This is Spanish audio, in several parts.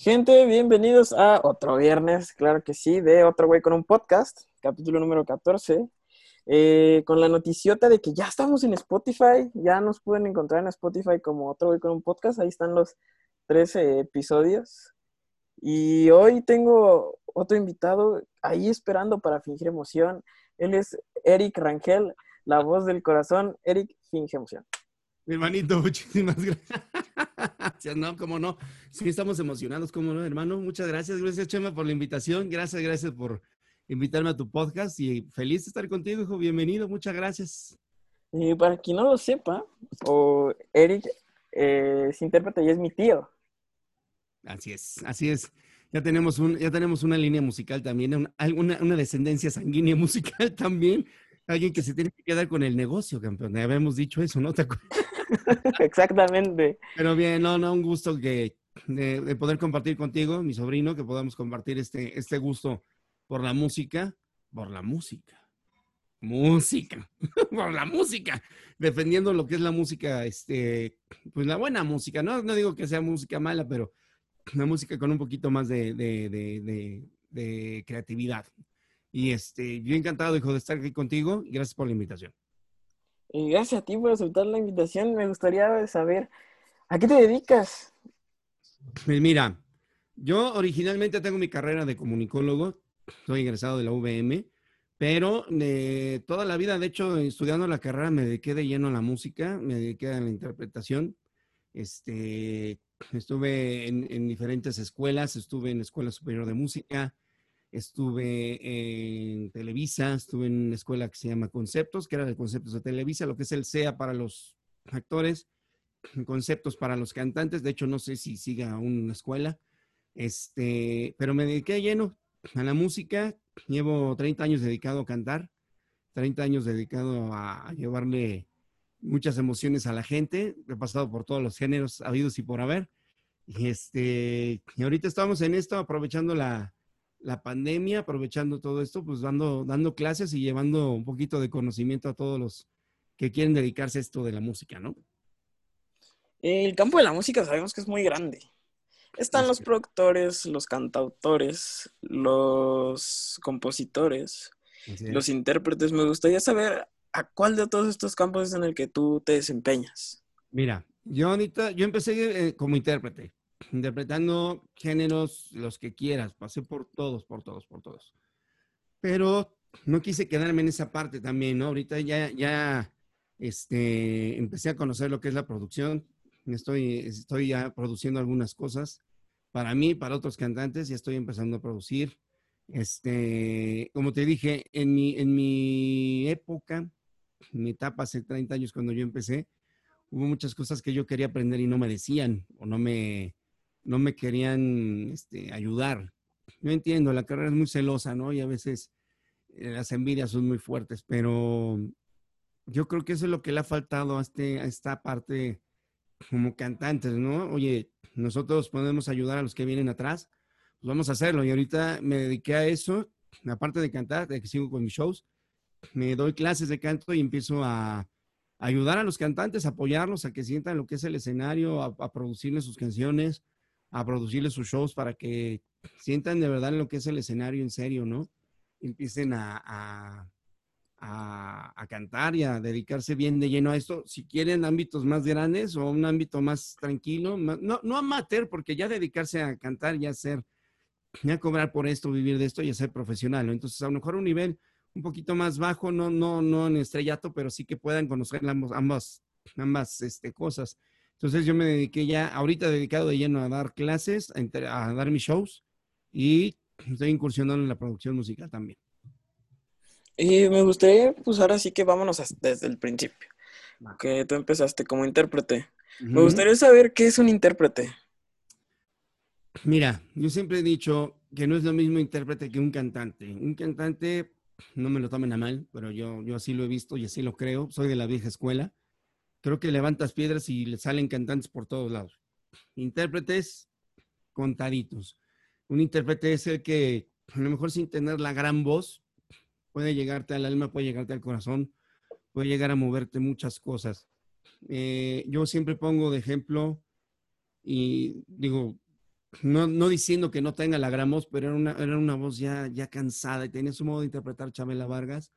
Gente, bienvenidos a otro viernes, claro que sí, de Otro Güey con un Podcast, capítulo número 14, eh, con la noticiota de que ya estamos en Spotify, ya nos pueden encontrar en Spotify como Otro Güey con un Podcast, ahí están los 13 episodios. Y hoy tengo otro invitado ahí esperando para fingir emoción. Él es Eric Rangel, la voz del corazón. Eric, finge emoción. Mi hermanito, muchísimas gracias. No, cómo no. Sí, estamos emocionados, cómo no, hermano. Muchas gracias. Gracias, Chema, por la invitación. Gracias, gracias por invitarme a tu podcast y feliz de estar contigo, hijo. Bienvenido, muchas gracias. Y para quien no lo sepa, o Eric eh, es intérprete y es mi tío. Así es, así es. Ya tenemos, un, ya tenemos una línea musical también, una, una descendencia sanguínea musical también. Alguien que se tiene que quedar con el negocio, campeón. Ya habíamos dicho eso, ¿no? ¿Te acuerdas? Exactamente. Pero bien, no, no, un gusto que, de, poder compartir contigo, mi sobrino, que podamos compartir este, este gusto por la música, por la música. Música, por la música, defendiendo lo que es la música, este, pues la buena música, no, no digo que sea música mala, pero la música con un poquito más de, de, de, de creatividad. Y este, yo encantado, hijo, de estar aquí contigo. Gracias por la invitación. Gracias a ti por aceptar la invitación. Me gustaría saber, ¿a qué te dedicas? Pues mira, yo originalmente tengo mi carrera de comunicólogo, soy egresado de la UVM, pero de toda la vida, de hecho, estudiando la carrera me dediqué de lleno a la música, me dediqué a la interpretación. Este, estuve en diferentes escuelas, estuve en la Escuela Superior de Música, estuve en Televisa, estuve en una escuela que se llama Conceptos, que era de Conceptos de Televisa, lo que es el SEA para los actores, conceptos para los cantantes, de hecho no sé si siga una escuela, este, pero me dediqué lleno a la música, llevo 30 años dedicado a cantar, 30 años dedicado a, llevarle muchas emociones a la gente, he pasado por todos los géneros habidos y por haber, y este, y ahorita estamos en esto aprovechando la, la pandemia, aprovechando todo esto, pues dando, dando clases y llevando un poquito de conocimiento a todos los que quieren dedicarse a esto de la música, ¿no? El campo de la música sabemos que es muy grande. Están los productores, los cantautores, los compositores, los intérpretes. Me gustaría saber a cuál de todos estos campos es en el que tú te desempeñas. Mira, yo ahorita, yo empecé eh, como intérprete interpretando géneros, los que quieras, pasé por todos, por todos, por todos. Pero no quise quedarme en esa parte también, ¿no? Ahorita ya, ya, este, empecé a conocer lo que es la producción, estoy, estoy ya produciendo algunas cosas para mí, para otros cantantes, ya estoy empezando a producir. Este, como te dije, en mi, en mi época, en mi etapa hace 30 años cuando yo empecé, hubo muchas cosas que yo quería aprender y no me decían o no me, no me querían este, ayudar. Yo entiendo, la carrera es muy celosa, ¿no? Y a veces eh, las envidias son muy fuertes, pero yo creo que eso es lo que le ha faltado a, este, a esta parte como cantantes, ¿no? Oye, nosotros podemos ayudar a los que vienen atrás, pues vamos a hacerlo. Y ahorita me dediqué a eso, aparte de cantar, de que sigo con mis shows, me doy clases de canto y empiezo a, ayudar a los cantantes, apoyarlos, a que sientan lo que es el escenario, a, a producirles sus canciones, a producirles sus shows para que sientan de verdad lo que es el escenario en serio, ¿no? Empiecen a, a, cantar y a dedicarse bien de lleno a esto. Si quieren ámbitos más grandes o un ámbito más tranquilo, no, no amateur, porque ya dedicarse a cantar, ya ser, ya cobrar por esto, vivir de esto, ya ser profesional. Entonces, a lo mejor un nivel un poquito más bajo, no, no, no en estrellato, pero sí que puedan conocer ambas, ambas, ambas este, cosas. Entonces yo me dediqué ya, ahorita dedicado de lleno a dar clases, a, dar mis shows y estoy incursionando en la producción musical también. Y me gustaría, pues ahora sí que vámonos desde el principio, que tú empezaste como intérprete. Me gustaría saber qué es un intérprete. Mira, yo siempre he dicho que no es lo mismo intérprete que un cantante. Un cantante, no me lo tomen a mal, pero yo, yo así lo he visto y así lo creo. Soy de la vieja escuela creo que levantas piedras y le salen cantantes por todos lados. Intérpretes contaditos. Un intérprete es el que, a lo mejor sin tener la gran voz, puede llegarte al alma, puede llegarte al corazón, puede llegar a moverte muchas cosas. Eh, yo siempre pongo de ejemplo y digo, no, no diciendo que no tenga la gran voz, pero era una, era una voz ya, ya cansada y tenía su modo de interpretar Chabela Vargas.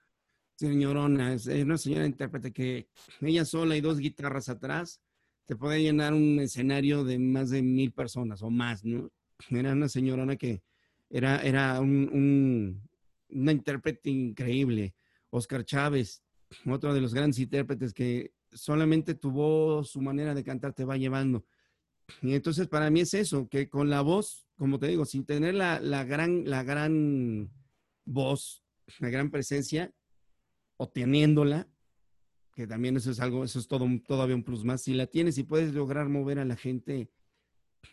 Señorona, es una señora intérprete que ella sola y dos guitarras atrás te puede llenar un escenario de más de mil personas o más, ¿no? Era una señorona que era, era un, un, una intérprete increíble. Oscar Chávez, otro de los grandes intérpretes que solamente tu voz, su manera de cantar te va llevando. Y entonces para mí es eso, que con la voz, como te digo, sin tener la, la gran, la gran voz, la gran presencia, o teniéndola, que también eso es algo, eso es todo, todavía un plus más. Si la tienes y puedes lograr mover a la gente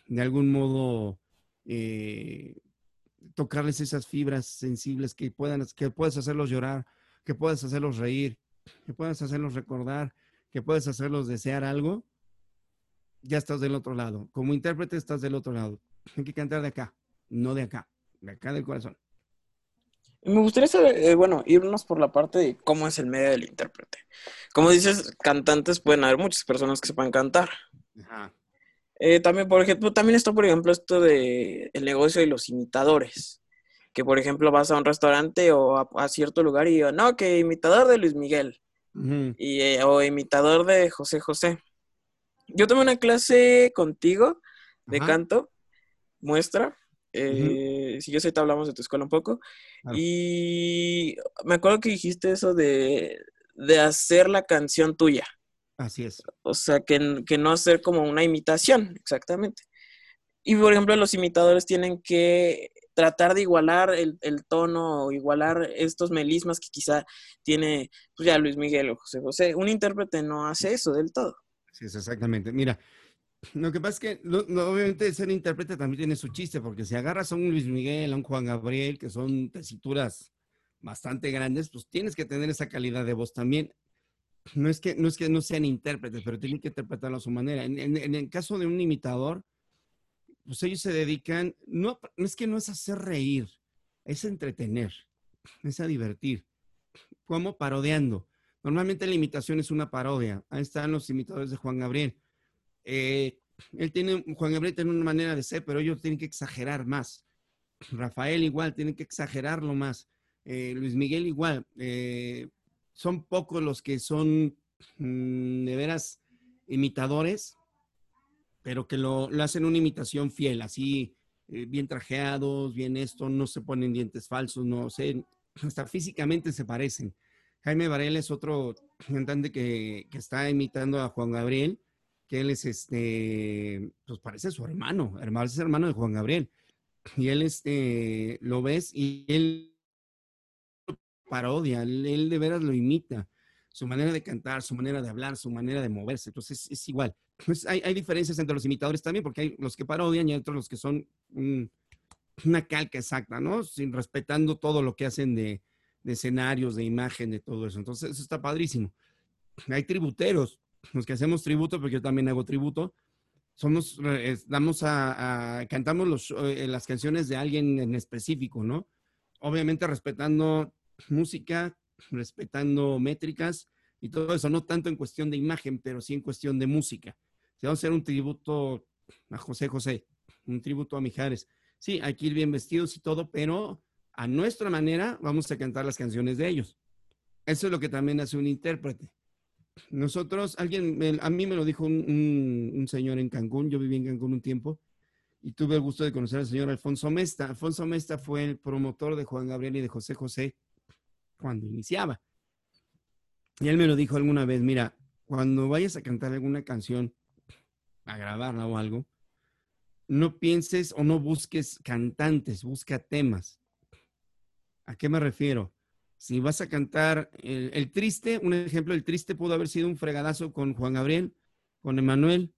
de algún modo, eh, tocarles esas fibras sensibles que puedan, que hacerlos llorar, que puedas hacerlos reír, que puedas hacerlos recordar, que puedas hacerlos desear algo, ya estás del otro lado. Como intérprete estás del otro lado. Hay que cantar de acá, no de acá, de acá del corazón. Me gustaría saber, eh, bueno, irnos por la parte de cómo es el medio del intérprete. Como dices, cantantes pueden haber muchas personas que sepan cantar. Eh, también, por ejemplo, también está, por ejemplo, esto de el negocio de los imitadores. Que, por ejemplo, vas a un restaurante o a, cierto lugar y no, que imitador de Luis Miguel. y, eh, o imitador de José José. Yo tomé una clase contigo de canto, muestra. Eh, Si yo sé, te hablamos de tu escuela un poco. Y me acuerdo que dijiste eso de, hacer la canción tuya. Así es. O sea, que, que, no hacer como una imitación, exactamente. Y por ejemplo, los imitadores tienen que tratar de igualar el, el tono o igualar estos melismas que quizá tiene pues ya Luis Miguel o José José. Un intérprete no hace eso del todo. Sí, exactamente. Mira, lo que pasa es que obviamente ser intérprete también tiene su chiste, porque si agarras a un Luis Miguel, a un Juan Gabriel, que son tesituras bastante grandes, pues tienes que tener esa calidad de voz también. No es que no, es que no sean intérpretes, pero tienen que interpretarlo a su manera. En, en, el caso de un imitador, pues ellos se dedican, no, no es que no es hacer reír, es entretener, es a divertir. como Parodiando. Normalmente la imitación es una parodia. Ahí están los imitadores de Juan Gabriel. Eh, él tiene, Juan Gabriel tiene una manera de ser, pero ellos tienen que exagerar más. Rafael igual, tienen que exagerarlo más. Eh, Luis Miguel igual. Eh, son pocos los que son mm, de veras imitadores, pero que lo, lo hacen una imitación fiel, así bien trajeados, bien esto, no se ponen dientes falsos, no sé, hasta físicamente se parecen. Jaime Varela es otro cantante que, está imitando a Juan Gabriel, que él es este, pues parece su hermano, hermano es hermano de Juan Gabriel. Y él este, lo ves y él parodia, él, de veras lo imita. Su manera de cantar, su manera de hablar, su manera de moverse. Entonces es, igual. Pues hay, diferencias entre los imitadores también, porque hay los que parodian y hay otros los que son una calca exacta, ¿no? Sin respetando todo lo que hacen de, de escenarios, de imagen, de todo eso. Entonces, eso está padrísimo. Hay tributeros, los que hacemos tributo, porque yo también hago tributo, somos, damos a, cantamos los, eh, las canciones de alguien en específico, ¿no? Obviamente respetando música, respetando métricas y todo eso, no tanto en cuestión de imagen, pero sí en cuestión de música. Si vamos a hacer un tributo a José José, un tributo a Mijares, sí, hay que ir bien vestidos y todo, pero a nuestra manera vamos a cantar las canciones de ellos. Eso es lo que también hace un intérprete. Nosotros, alguien, a mí me lo dijo un, señor en Cancún, yo viví en Cancún un tiempo y tuve el gusto de conocer al señor Alfonso Mesta. Alfonso Mesta fue el promotor de Juan Gabriel y de José José cuando iniciaba. Y él me lo dijo alguna vez, mira, cuando vayas a cantar alguna canción, a grabarla o algo, no pienses o no busques cantantes, busca temas. ¿A qué me refiero? Si vas a cantar el, triste, un ejemplo, el triste pudo haber sido un fregadazo con Juan Gabriel, con Emanuel,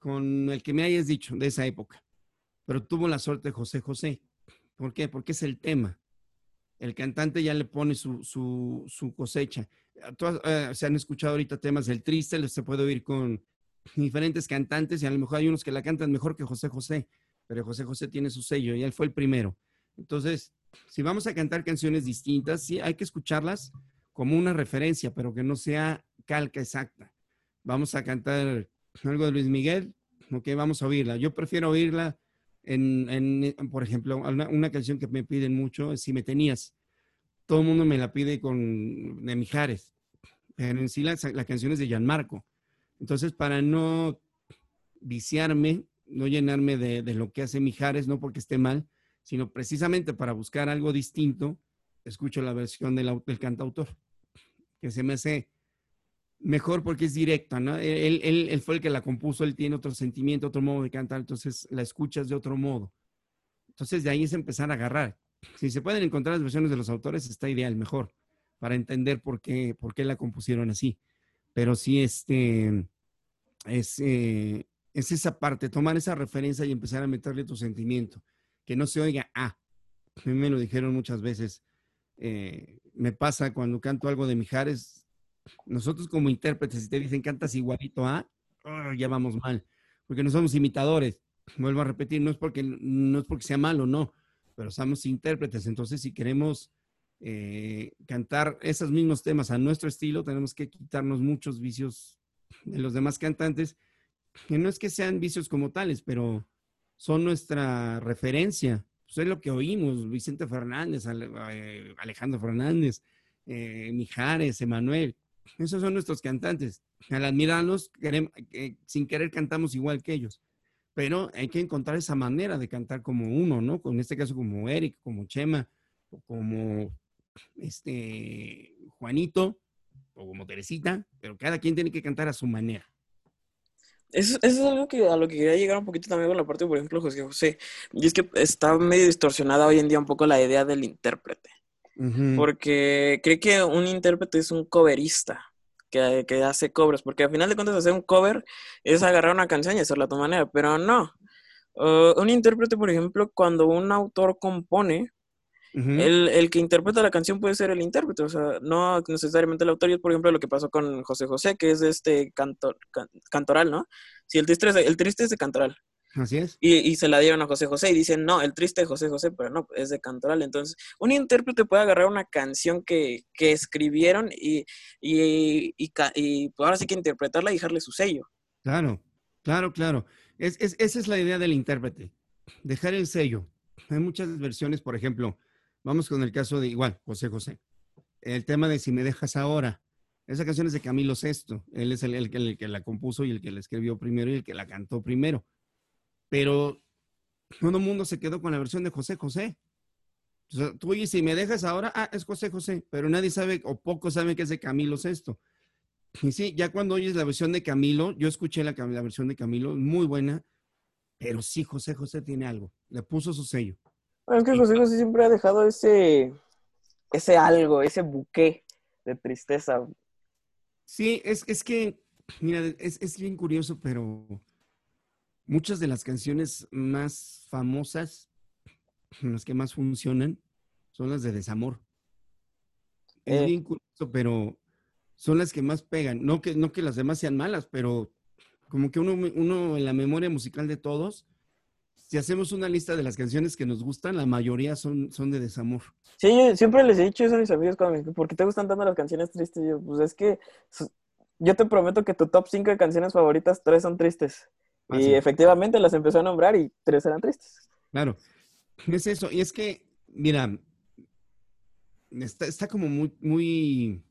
con el que me hayas dicho de esa época. Pero tuvo la suerte José José. ¿Por qué? Porque es el tema. El cantante ya le pone su, su, cosecha. Eh, se han escuchado ahorita temas del triste, se puede oír con diferentes cantantes y a lo mejor hay unos que la cantan mejor que José José, pero José José tiene su sello y él fue el primero. Entonces, si vamos a cantar canciones distintas, sí hay que escucharlas como una referencia, pero que no sea calca exacta. Vamos a cantar algo de Luis Miguel, ok, vamos a oírla. Yo prefiero oírla En, por ejemplo, una, canción que me piden mucho es Si me tenías. Todo el mundo me la pide con de Mijares. Pero en sí la, canción es de Gianmarco. Entonces, para no viciarme, no llenarme de, de, lo que hace Mijares, no porque esté mal, sino precisamente para buscar algo distinto, escucho la versión del, cantautor, que se me hace mejor porque es directa, ¿no? Él, fue el que la compuso, él tiene otro sentimiento, otro modo de cantar, entonces la escuchas de otro modo. Entonces de ahí es empezar a agarrar. Si se pueden encontrar las versiones de los autores, está ideal, mejor, para entender por qué, por qué la compusieron así. Pero sí, este, es, eh, es esa parte, tomar esa referencia y empezar a meterle tu sentimiento, que no se oiga, ah, a mí me lo dijeron muchas veces, eh, me pasa cuando canto algo de Mijares, nosotros como intérpretes, si te dicen cantas igualito a, ah, ya vamos mal, porque no somos imitadores. Vuelvo a repetir, no es porque, no es porque sea malo, no, pero somos intérpretes. Entonces, si queremos eh, cantar esos mismos temas a nuestro estilo, tenemos que quitarnos muchos vicios de los demás cantantes, que no es que sean vicios como tales, pero son nuestra referencia. Pues es lo que oímos, Vicente Fernández, eh, Alejandro Fernández, eh, Mijares, Emanuel. Esos son nuestros cantantes. Al admirarlos, eh, sin querer cantamos igual que ellos. Pero hay que encontrar esa manera de cantar como uno, ¿no? En este caso como Eric, como Chema, o como este Juanito, o como Teresita, pero cada quien tiene que cantar a su manera. Eso, es algo que a lo que quería llegar un poquito también con la parte, por ejemplo, José José. Y es que está medio distorsionada hoy en día un poco la idea del intérprete. Porque cree que un intérprete es un coverista. Que, que, hace covers, porque al final de cuentas hacer un cover es agarrar una canción y hacerla a tu manera, pero no. Uh, un intérprete, por ejemplo, cuando un autor compone, el, el, que interpreta la canción puede ser el intérprete, o sea, no necesariamente el autor. Y es, por ejemplo, lo que pasó con José José, que es de este cantor, cantoral, ¿no? Si el triste, es, el triste es de cantoral. Así es. Y, y, se la dieron a José José y dicen, no, el triste de José José, pero no, es de Cantoral. Entonces, un intérprete puede agarrar una canción que, que escribieron y, y, y, pues ahora sí que interpretarla y dejarle su sello. Claro, claro, claro. Es, es, esa es la idea del intérprete, dejar el sello. Hay muchas versiones, por ejemplo, vamos con el caso de igual, José José. El tema de Si me dejas ahora. Esa canción es de Camilo Sesto. Él es el, que la compuso y el que la escribió primero y el que la cantó primero pero todo el mundo se quedó con la versión de José José. O sea, tú oyes, si me dejas ahora, ah, es José José, pero nadie sabe o pocos saben que es de Camilo Sesto. Y sí, ya cuando oyes la versión de Camilo, yo escuché la versión de Camilo, muy buena, pero sí, José José tiene algo, le puso su sello. Bueno, es que José José siempre ha dejado ese, ese algo, ese buque de tristeza. Sí, es, es que, mira, es, es bien curioso, pero muchas de las canciones más famosas, las que más funcionan, son las de desamor. Es eh. bien curioso, pero son las que más pegan. No que, no que las demás sean malas, pero como que uno, uno en la memoria musical de todos, si hacemos una lista de las canciones que nos gustan, la mayoría son, son de desamor. Sí, yo siempre les he dicho eso a mis amigos, ¿por qué te gustan tanto las canciones tristes? Yo, pues es que yo te prometo que tu top 5 de canciones favoritas, tres son tristes. Ah, y efectivamente las empezó a nombrar y tres eran tristes. Claro, es eso. Y es que, mira, está, está como muy, muy,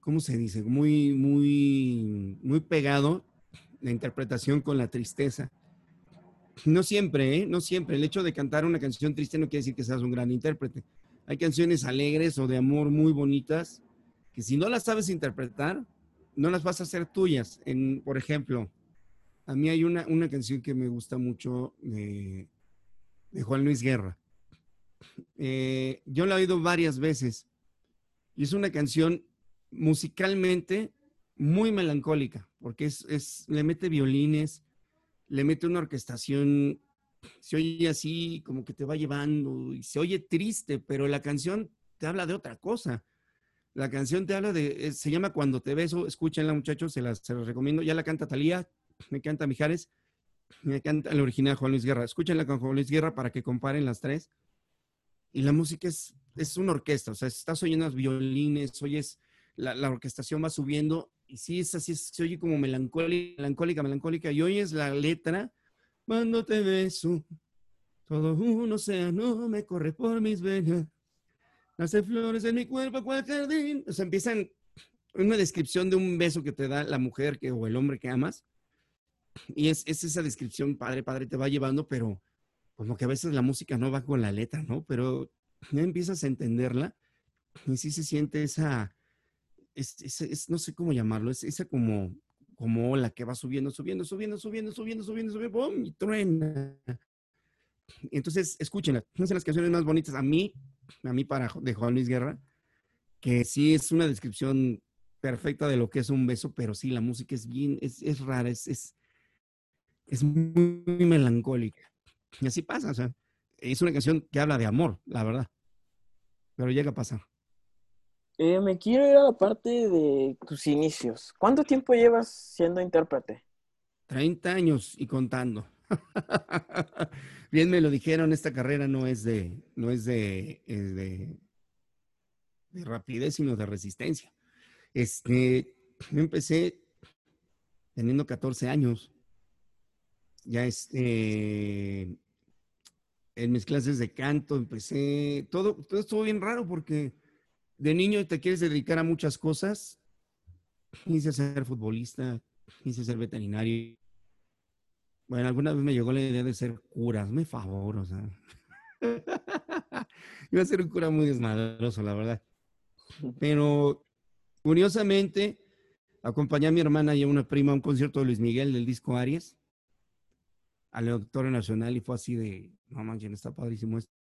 ¿cómo se dice? Muy, muy, muy pegado la interpretación con la tristeza. No siempre, ¿eh? No siempre. El hecho de cantar una canción triste no quiere decir que seas un gran intérprete. Hay canciones alegres o de amor muy bonitas que si no las sabes interpretar, no las vas a hacer tuyas. En, por ejemplo, a mí hay una, una canción que me gusta mucho de, Juan Luis Guerra. Eh, yo la he oído varias veces y es una canción musicalmente muy melancólica porque es, es, le mete violines, le mete una orquestación, se oye así como que te va llevando y se oye triste, pero la canción te habla de otra cosa. La canción te habla de, se llama Cuando te beso, escúchenla muchachos, se las, se las recomiendo, ya la canta Talía, me canta Mijares, me canta el original Juan Luis Guerra. Escúchenla con Juan Luis Guerra para que comparen las tres. Y la música es, es una orquesta, o sea, estás oyendo los violines, oyes, la, la orquestación va subiendo y sí, es así, se oye como melancólica, melancólica, melancólica, y oyes la letra, cuando te beso, Todo un océano me corre por mis venas. Nace flores en mi cuerpo, cual jardín. O sea, empiezan una descripción de un beso que te da la mujer que, o el hombre que amas. Y es, es esa descripción, padre, padre, te va llevando, pero como que a veces la música no va con la letra, ¿no? Pero ya empiezas a entenderla y sí se siente esa, es, es, es no sé cómo llamarlo, es esa como, como ola que va subiendo, subiendo, subiendo, subiendo, subiendo, subiendo, subiendo, ¡pum! y truena. Entonces, escúchenla, una de las canciones más bonitas a mí, a mí para de Juan Luis Guerra, que sí es una descripción perfecta de lo que es un beso, pero sí, la música es bien, es, es rara, es, es, es muy, muy melancólica. Y así pasa, o sea, es una canción que habla de amor, la verdad. Pero llega a pasar. Eh, me quiero ir a la parte de tus inicios. ¿Cuánto tiempo llevas siendo intérprete? 30 años y contando. Bien me lo dijeron, esta carrera no es de, no es de, de rapidez, sino de resistencia. Este, yo empecé teniendo 14 años. Ya este, en mis clases de canto empecé, todo, todo estuvo bien raro porque de niño te quieres dedicar a muchas cosas. Quise ser futbolista, quise ser veterinario. Bueno, alguna vez me llegó la idea de ser cura, hazme favor, o sea. Iba a ser un cura muy desmadroso, la verdad. Pero curiosamente, acompañé a mi hermana y a una prima a un concierto de Luis Miguel del disco Aries, al Auditorio Nacional, y fue así de, no manches, está padrísimo esto.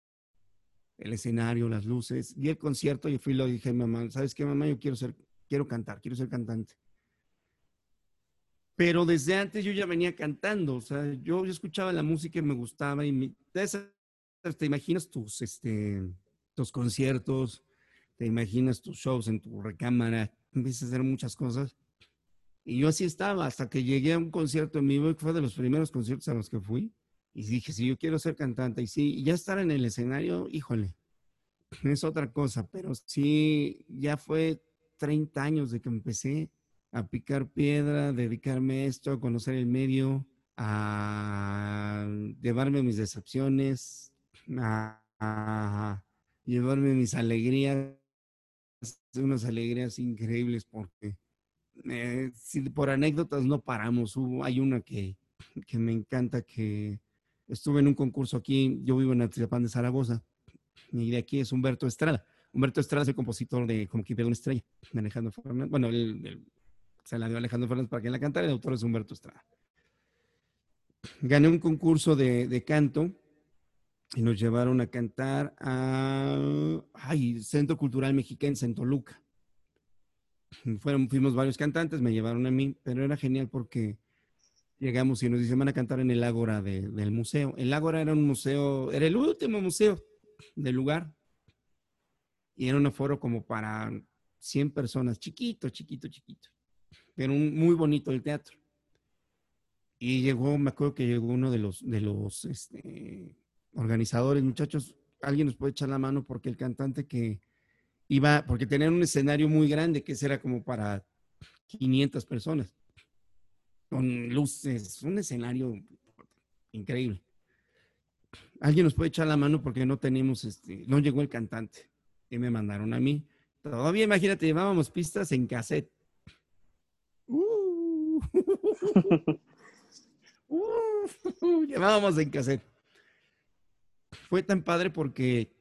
El escenario, las luces. Vi el concierto y fui y lo dije mamá, ¿sabes qué, mamá? Yo quiero ser, quiero cantar, quiero ser cantante. Pero desde antes yo ya venía cantando, o sea, yo, escuchaba la música y me gustaba y te imaginas tus, este, tus conciertos, te imaginas tus shows en tu recámara, empiezas a hacer muchas cosas. Y yo así estaba hasta que llegué a un concierto en vivo, que fue de los primeros conciertos a los que fui. Y dije, si yo quiero ser cantante, y sí, ya estar en el escenario, híjole, es otra cosa, pero sí, ya fue 30 años de que empecé a picar piedra, dedicarme a esto, a conocer el medio, a llevarme mis decepciones, a, llevarme mis alegrías, unas alegrías increíbles porque eh, si por anécdotas no paramos. Hubo, hay una que, que me encanta que estuve en un concurso aquí, yo vivo en Atizapán de Zaragoza, y de aquí es Humberto Estrada. Humberto Estrada es el compositor de Como que una estrella, de Alejandro Fernández. Bueno, el, el, se la dio Alejandro Fernández para que la cantara, el autor es Humberto Estrada. Gané un concurso de, canto y nos llevaron a cantar a ay, Centro Cultural Mexiquense en Toluca. Fuimos varios cantantes, me llevaron a mí, pero era genial porque llegamos y nos dicen, van a cantar en el Ágora de, del museo. El Ágora era un museo, era el último museo del lugar. Y era un aforo como para 100 personas, chiquito, chiquito, chiquito. Pero un, muy bonito el teatro. Y llegó, me acuerdo que llegó uno de los, de los este, organizadores, muchachos, alguien nos puede echar la mano porque el cantante que iba, porque tenían un escenario muy grande que era como para 500 personas, con luces, un escenario increíble. Alguien nos puede echar la mano porque no tenemos, este, no llegó el cantante y me mandaron a mí. Todavía, imagínate, llevábamos pistas en cassette. Uh, uh, llevábamos en cassette fue tan padre porque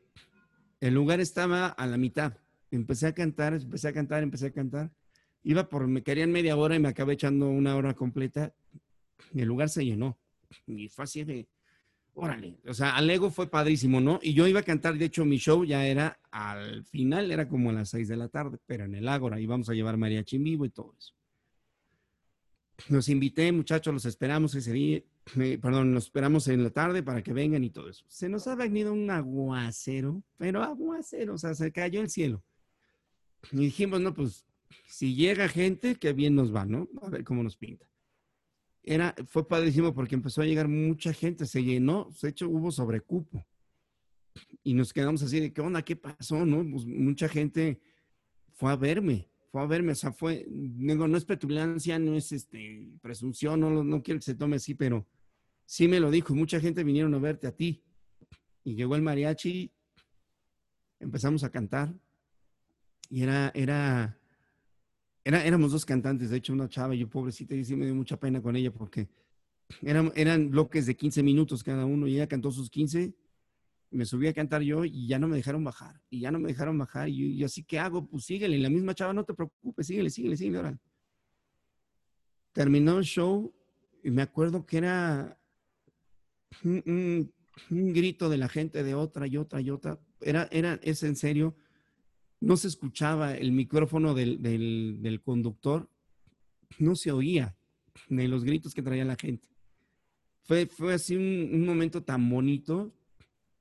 el lugar estaba a la mitad. Empecé a cantar, empecé a cantar, empecé a cantar. Iba por, me querían media hora y me acabé echando una hora completa. El lugar se llenó. Y fue así de, órale. O sea, al ego fue padrísimo, ¿no? Y yo iba a cantar, de hecho, mi show ya era al final, era como a las seis de la tarde, pero en el Ágora íbamos a llevar mariachi en vivo y todo eso. Los invité, muchachos, los esperamos ese día perdón, nos esperamos en la tarde para que vengan y todo eso. Se nos ha venido un aguacero, pero aguacero, o sea, se cayó el cielo. Y dijimos, no, pues, si llega gente, qué bien nos va, ¿no? A ver cómo nos pinta. Era, fue padrísimo porque empezó a llegar mucha gente, se llenó, de hecho hubo sobrecupo. Y nos quedamos así de, ¿qué onda? ¿Qué pasó? ¿No? Pues mucha gente fue a verme fue a verme, o sea, fue, digo, no es petulancia, no es este, presunción, no, no quiero que se tome así, pero sí me lo dijo, mucha gente vinieron a verte a ti. y llegó el mariachi, empezamos a cantar y era, era, era, éramos dos cantantes, de hecho una chava yo pobrecita, y sí me dio mucha pena con ella porque eran, eran bloques de 15 minutos cada uno y ella cantó sus 15, me subí a cantar yo y ya no me dejaron bajar, y ya no me dejaron bajar, y yo, así, ¿qué hago? Pues síguele, y la misma chava, no te preocupes, síguele, síguele, síguele, ahora. Terminó el show y me acuerdo que era un, grito de la gente de otra y otra y otra. Era, era, es en serio, no se escuchaba el micrófono del, del, conductor, no se oía de los gritos que traía la gente. Fue, fue así un, momento tan bonito.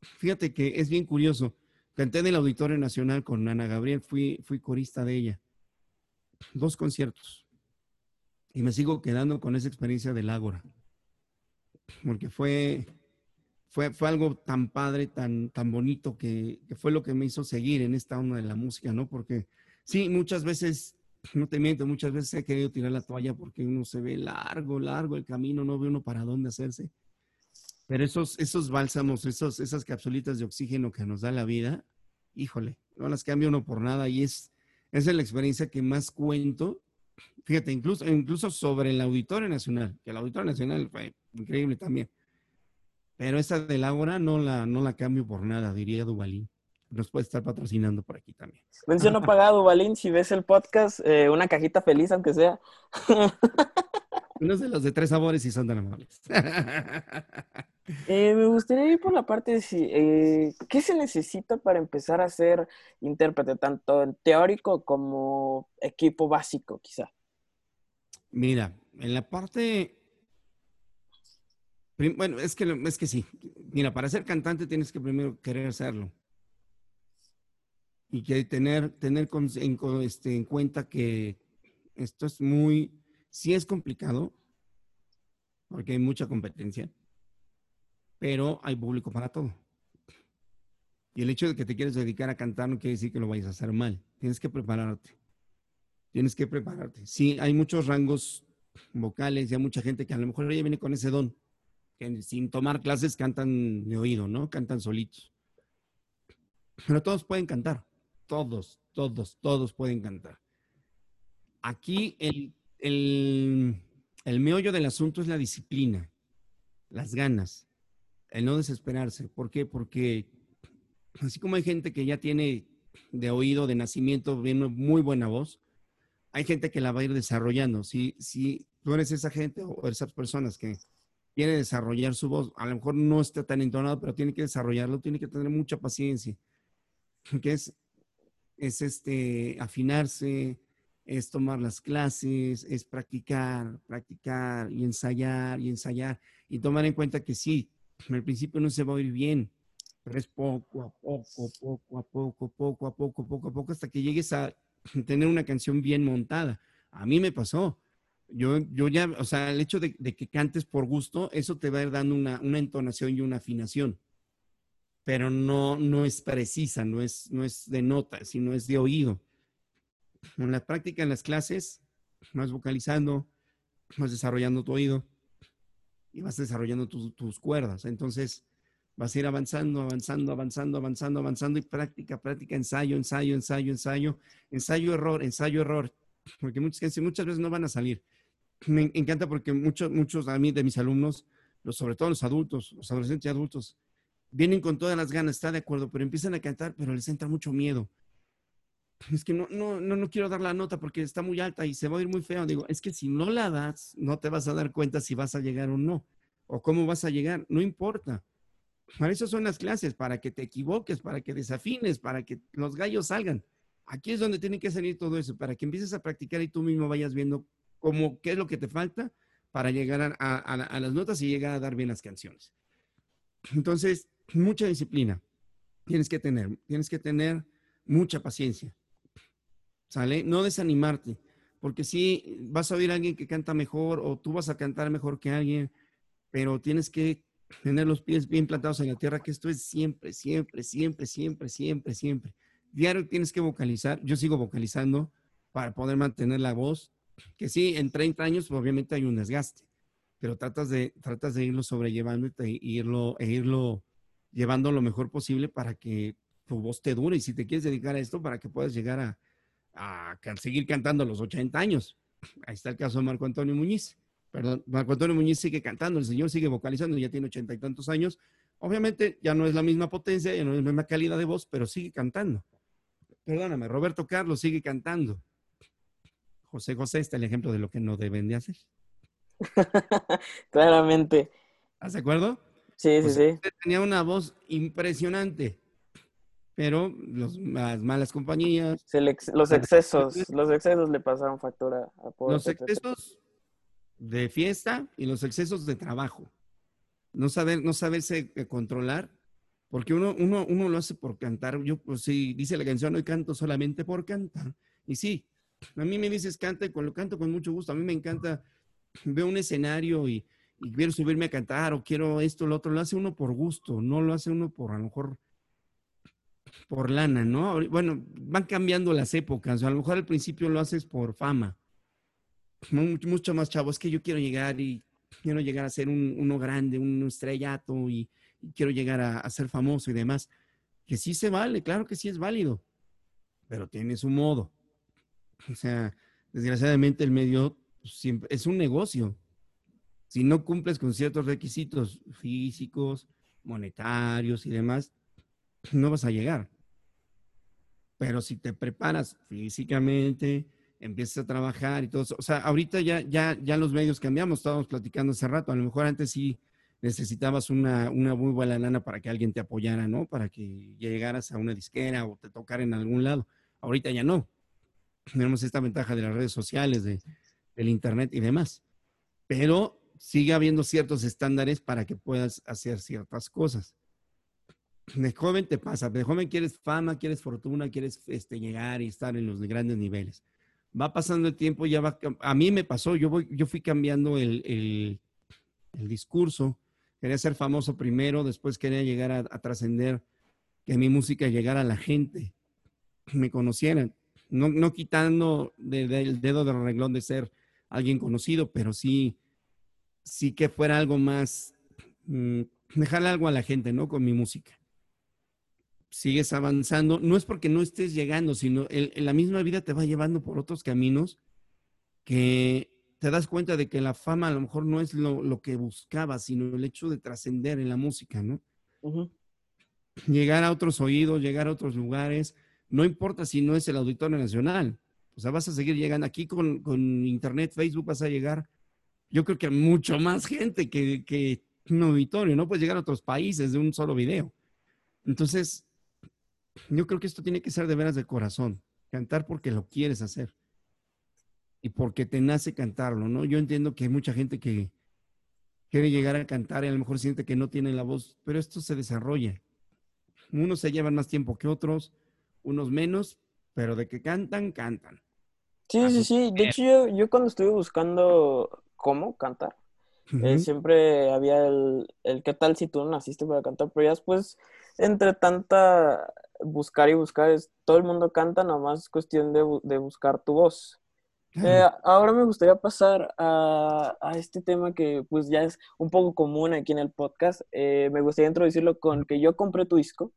Fíjate que es bien curioso. Canté en el Auditorio Nacional con Ana Gabriel, fui, fui corista de ella. Dos conciertos. Y me sigo quedando con esa experiencia del Ágora. Porque fue, fue, algo tan padre, tan, tan bonito, que, que, fue lo que me hizo seguir en esta onda de la música, ¿no? Porque sí, muchas veces, no te miento, muchas veces he querido tirar la toalla porque uno se ve largo, largo el camino, no ve uno para dónde hacerse. Pero esos, esos bálsamos, esos, esas capsulitas de oxígeno que nos da la vida, híjole, no las cambia uno por nada y es, esa es la experiencia que más cuento fíjate, incluso, incluso sobre el Auditorio Nacional, que el Auditorio Nacional fue increíble también. Pero esa de Laura no la, no la cambio por nada, diría Dubalín. Nos puede estar patrocinando por aquí también. Menciono pagado, Dubalín, si ves el podcast, eh, una cajita feliz, aunque sea. Unos de los de tres sabores y son tan amables. Eh, me gustaría ir por la parte de si, eh, ¿qué se necesita para empezar a ser intérprete, tanto en teórico como equipo básico, quizá? Mira, en la parte, bueno, es que, es que sí. Mira, para ser cantante tienes que primero querer hacerlo. Y que tener, tener en, este, en cuenta que esto es muy, sí es complicado, porque hay mucha competencia pero hay público para todo. Y el hecho de que te quieres dedicar a cantar no quiere decir que lo vayas a hacer mal. Tienes que prepararte. Tienes que prepararte. Sí, hay muchos rangos vocales y hay mucha gente que a lo mejor ya viene con ese don, sin tomar clases cantan de oído, ¿no? Cantan solitos. Pero todos pueden cantar. Todos, todos, todos pueden cantar. Aquí el, el, el meollo del asunto es la disciplina, las ganas el no desesperarse. ¿Por qué? Porque así como hay gente que ya tiene de oído, de nacimiento, muy buena voz, hay gente que la va a ir desarrollando. Si, si tú eres esa gente o esas personas que quiere desarrollar su voz, a lo mejor no está tan entonado, pero tiene que desarrollarlo, tiene que tener mucha paciencia. Que es, es este, afinarse, es tomar las clases, es practicar, practicar y ensayar y ensayar y tomar en cuenta que sí, al principio no se va a oír bien, pero es poco a poco, poco a poco, poco a poco, poco a poco, hasta que llegues a tener una canción bien montada. A mí me pasó. Yo, yo ya, o sea, el hecho de, que cantes por gusto, eso te va a ir dando una, una, entonación y una afinación. Pero no, no es precisa, no es, no es de nota, sino es de oído. En la práctica, en las clases, vas vocalizando, vas desarrollando tu oído y vas desarrollando tus cuerdas. Entonces, vas a ir avanzando, avanzando, avanzando, avanzando, avanzando y práctica, práctica, ensayo, ensayo, ensayo, ensayo, ensayo, error, ensayo, error. Porque muchas, muchas veces no van a salir. Me encanta porque muchos, muchos a mí de mis alumnos, los, sobre todo los adultos, los adolescentes y adultos, vienen con todas las ganas, está de acuerdo, pero empiezan a cantar, pero les entra mucho miedo. Es que no, no, no, no quiero dar la nota porque está muy alta y se va a ir muy feo. Digo, es que si no la das, no te vas a dar cuenta si vas a llegar o no, o cómo vas a llegar, no importa. Para eso son las clases, para que te equivoques, para que desafines, para que los gallos salgan. Aquí es donde tiene que salir todo eso, para que empieces a practicar y tú mismo vayas viendo cómo, qué es lo que te falta para llegar a, a las notas y llegar a dar bien las canciones. Entonces, mucha disciplina tienes que tener, tienes que tener mucha paciencia ¿sale? No desanimarte, porque si vas a oír a alguien que canta mejor o tú vas a cantar mejor que alguien, pero tienes que tener los pies bien plantados en la tierra, que esto es siempre, siempre, siempre, siempre, siempre, siempre. Diario tienes que vocalizar, yo sigo vocalizando para poder mantener la voz, que sí, en 30 años pues, obviamente hay un desgaste, pero tratas de, tratas de irlo sobrellevando y irlo, e irlo llevando lo mejor posible para que tu voz te dure y si te quieres dedicar a esto, para que puedas llegar a, a seguir cantando a los 80 años. Ahí está el caso de Marco Antonio Muñiz. Perdón, Marco Antonio Muñiz sigue cantando, el señor sigue vocalizando, ya tiene ochenta y tantos años. Obviamente ya no es la misma potencia, ya no es la misma calidad de voz, pero sigue cantando. Perdóname, Roberto Carlos sigue cantando. José José está el ejemplo de lo que no deben de hacer. Claramente. ¿Estás de acuerdo? Sí, sí, sí. Tenía una voz impresionante, pero las malas compañías. los excesos, los excesos le pasaron factura a Los excesos de fiesta y los excesos de trabajo. No saber, no saberse eh, controlar, porque uno, uno, uno lo hace por cantar. Yo, pues sí, dice la canción, hoy canto solamente por cantar. Y sí, a mí me dices canta y lo canto con mucho gusto. A mí me encanta, veo un escenario y, quiero subirme a cantar o quiero esto, lo otro. Lo hace uno por gusto, no lo hace uno por a lo mejor por lana, ¿no? Bueno, van cambiando las épocas. A lo mejor al principio lo haces por fama mucho, más chavo, es que yo quiero llegar y quiero llegar a ser un, uno grande, un estrellato y, quiero llegar a, ser famoso y demás. Que sí se vale, claro que sí es válido, pero tiene su modo. O sea, desgraciadamente el medio siempre es un negocio. Si no cumples con ciertos requisitos físicos, monetarios y demás, no vas a llegar. Pero si te preparas físicamente, empiezas a trabajar y todo eso. O sea, ahorita ya, ya, ya los medios cambiamos, estábamos platicando hace rato, a lo mejor antes sí necesitabas una, una muy buena lana para que alguien te apoyara, ¿no? Para que llegaras a una disquera o te tocara en algún lado. Ahorita ya no. Tenemos esta ventaja de las redes sociales, de, del internet y demás. Pero sigue habiendo ciertos estándares para que puedas hacer ciertas cosas. De joven te pasa, de joven quieres fama, quieres fortuna, quieres este, llegar y estar en los grandes niveles va pasando el tiempo, ya va, a mí me pasó, yo, yo fui cambiando el, el, discurso, quería ser famoso primero, después quería llegar a, trascender, que mi música llegara a la gente, me conocieran, no, no quitando del dedo del reglón de ser alguien conocido, pero sí, sí que fuera algo más, mm, dejarle algo a la gente, ¿no? Con mi música sigues avanzando, no es porque no estés llegando, sino la misma vida te va llevando por otros caminos que te das cuenta de que la fama a lo mejor no es lo, que buscabas, sino el hecho de trascender en la música, ¿no? Llegar a otros oídos, llegar a otros lugares, no importa si no es el Auditorio Nacional, o sea, vas a seguir llegando aquí con, Internet, Facebook, vas a llegar, yo creo que a mucho más gente que, que un auditorio, no puedes llegar a otros países de un solo video. Entonces, yo creo que esto tiene que ser de veras de corazón, cantar porque lo quieres hacer y porque te nace cantarlo, ¿no? Yo entiendo que hay mucha gente que quiere llegar a cantar y a lo mejor siente que no tiene la voz, pero esto se desarrolla. Unos se llevan más tiempo que otros, unos menos, pero de que cantan, cantan. Sí, sí, sí. De hecho, yo, cuando estuve buscando cómo cantar, eh, siempre había el, el qué tal si tú no naciste para cantar, pero ya después, entre tanta buscar y buscar, es, todo el mundo canta, nomás es cuestión de, de buscar tu voz. Eh, ahora me gustaría pasar a, a, este tema que pues ya es un poco común aquí en el podcast. Eh, me gustaría introducirlo con que yo compré tu disco.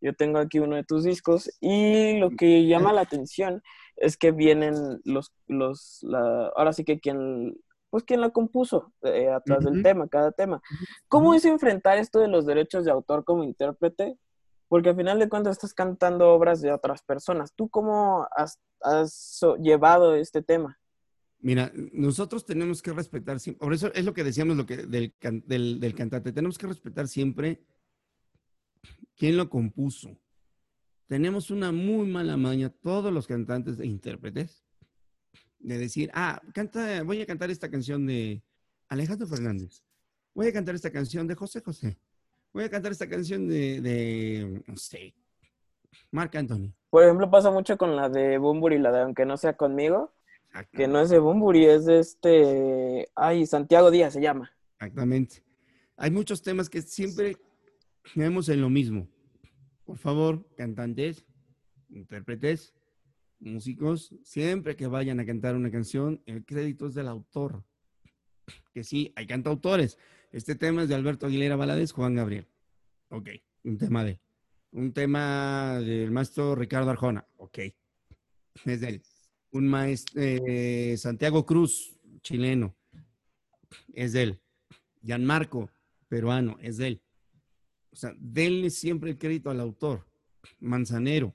Yo tengo aquí uno de tus discos y lo que llama la atención es que vienen los, los la, ahora sí que quien, pues quien la compuso eh, atrás del tema, cada tema. ¿Cómo es enfrentar esto de los derechos de autor como intérprete porque al final de cuentas estás cantando obras de otras personas. ¿Tú cómo has, llevado este tema? Mira, nosotros tenemos que respetar siempre, por eso es lo que decíamos lo que, del, del, cantante, tenemos que respetar siempre quién lo compuso. Tenemos una muy mala maña, todos los cantantes e intérpretes, de decir, ah, canta, voy a cantar esta canción de Alejandro Fernández, voy a cantar esta canción de José José, voy a cantar esta canción de, de no sé, Marc Anthony. Por ejemplo, pasa mucho con la de Bumburi, la de Aunque no sea conmigo, que no es de Bumburi, es de este, ay, Santiago Díaz se llama. Exactamente. Hay muchos temas que siempre vemos en lo mismo. Por favor, cantantes, intérpretes, músicos, siempre que vayan a cantar una canción, el crédito es del autor. Que sí, hay cantautores, este tema es de Alberto Aguilera Valadez, Juan Gabriel. Ok, un tema de él. Un tema del maestro Ricardo Arjona, ok, es de él. Un maestro, eh, Santiago Cruz, chileno, es de él. Gianmarco, peruano, es de él. O sea, denle siempre el crédito al autor. Manzanero,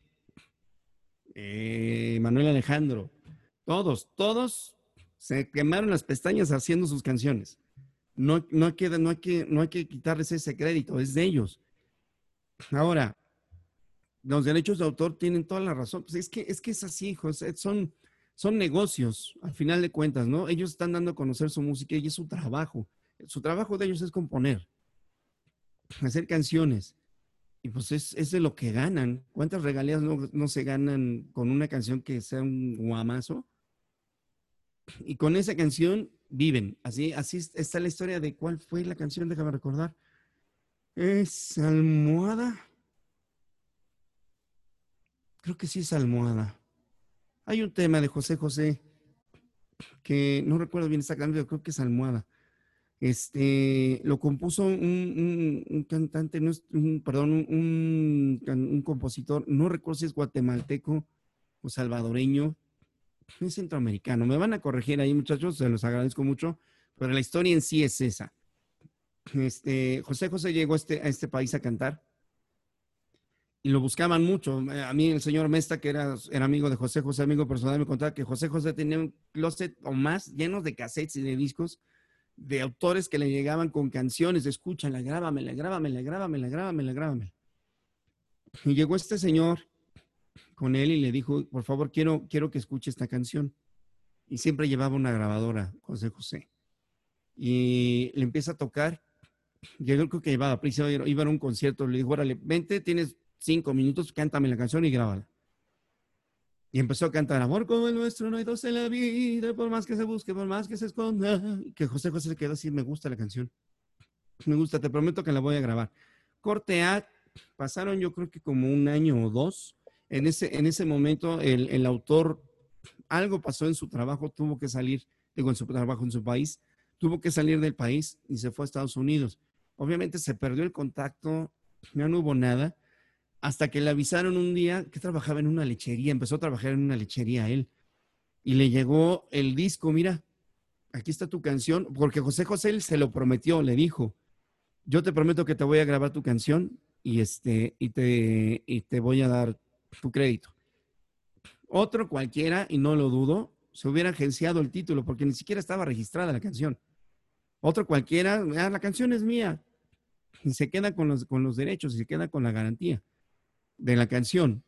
eh, Manuel Alejandro, todos, todos se quemaron las pestañas haciendo sus canciones. No, no, hay que, no, hay que, no hay que quitarles ese crédito, es de ellos. Ahora, los derechos de autor tienen toda la razón. Pues es que es, que es así, José, son, son negocios, al final de cuentas, ¿no? Ellos están dando a conocer su música y es su trabajo. Su trabajo de ellos es componer, hacer canciones. Y pues es, de lo que ganan. ¿Cuántas regalías no, se ganan con una canción que sea un guamazo? Y con esa canción viven. Así, así está la historia de cuál fue la canción, déjame recordar. Es Almohada. Creo que sí es Almohada. Hay un tema de José José que no recuerdo bien canción, pero creo que es Almohada. Este, lo compuso un, cantante, no es, un, perdón, un, compositor, no recuerdo si es guatemalteco o salvadoreño, es centroamericano. Me van a corregir ahí, muchachos, se los agradezco mucho, pero la historia en sí es esa. Este, José José llegó a este, a este país a cantar y lo buscaban mucho. A mí el señor Mesta, que era, era amigo de José José, amigo personal, me contaba que José José tenía un closet o más llenos de cassettes y de discos de autores que le llegaban con canciones, escúchala, grábamela, grábamela, grábamela, grábamela, grábamela. Y llegó este señor con él y le dijo, por favor, quiero, quiero que escuche esta canción. Y siempre llevaba una grabadora, José José. Y le empieza a tocar. Yo creo que llevaba iba a un concierto, le dijo, órale, vente, tienes cinco minutos, cántame la canción y grábala. Y empezó a cantar, amor como el nuestro, no hay dos en la vida, por más que se busque, por más que se esconda. Que José José se quedó así, me gusta la canción. Me gusta, te prometo que la voy a grabar. Corte A, pasaron yo creo que como un año o dos. En ese, en ese momento el, el autor, algo pasó en su trabajo, tuvo que salir, digo, en su trabajo en su país, tuvo que salir del país y se fue a Estados Unidos. Obviamente se perdió el contacto, ya no hubo nada hasta que le avisaron un día que trabajaba en una lechería, empezó a trabajar en una lechería él, y le llegó el disco, mira, aquí está tu canción, porque José José se lo prometió, le dijo, yo te prometo que te voy a grabar tu canción y, este, y, te, y te voy a dar tu crédito. Otro cualquiera, y no lo dudo, se hubiera agenciado el título porque ni siquiera estaba registrada la canción. Otro cualquiera, ah, la canción es mía, y se queda con los, con los derechos y se queda con la garantía de la canción.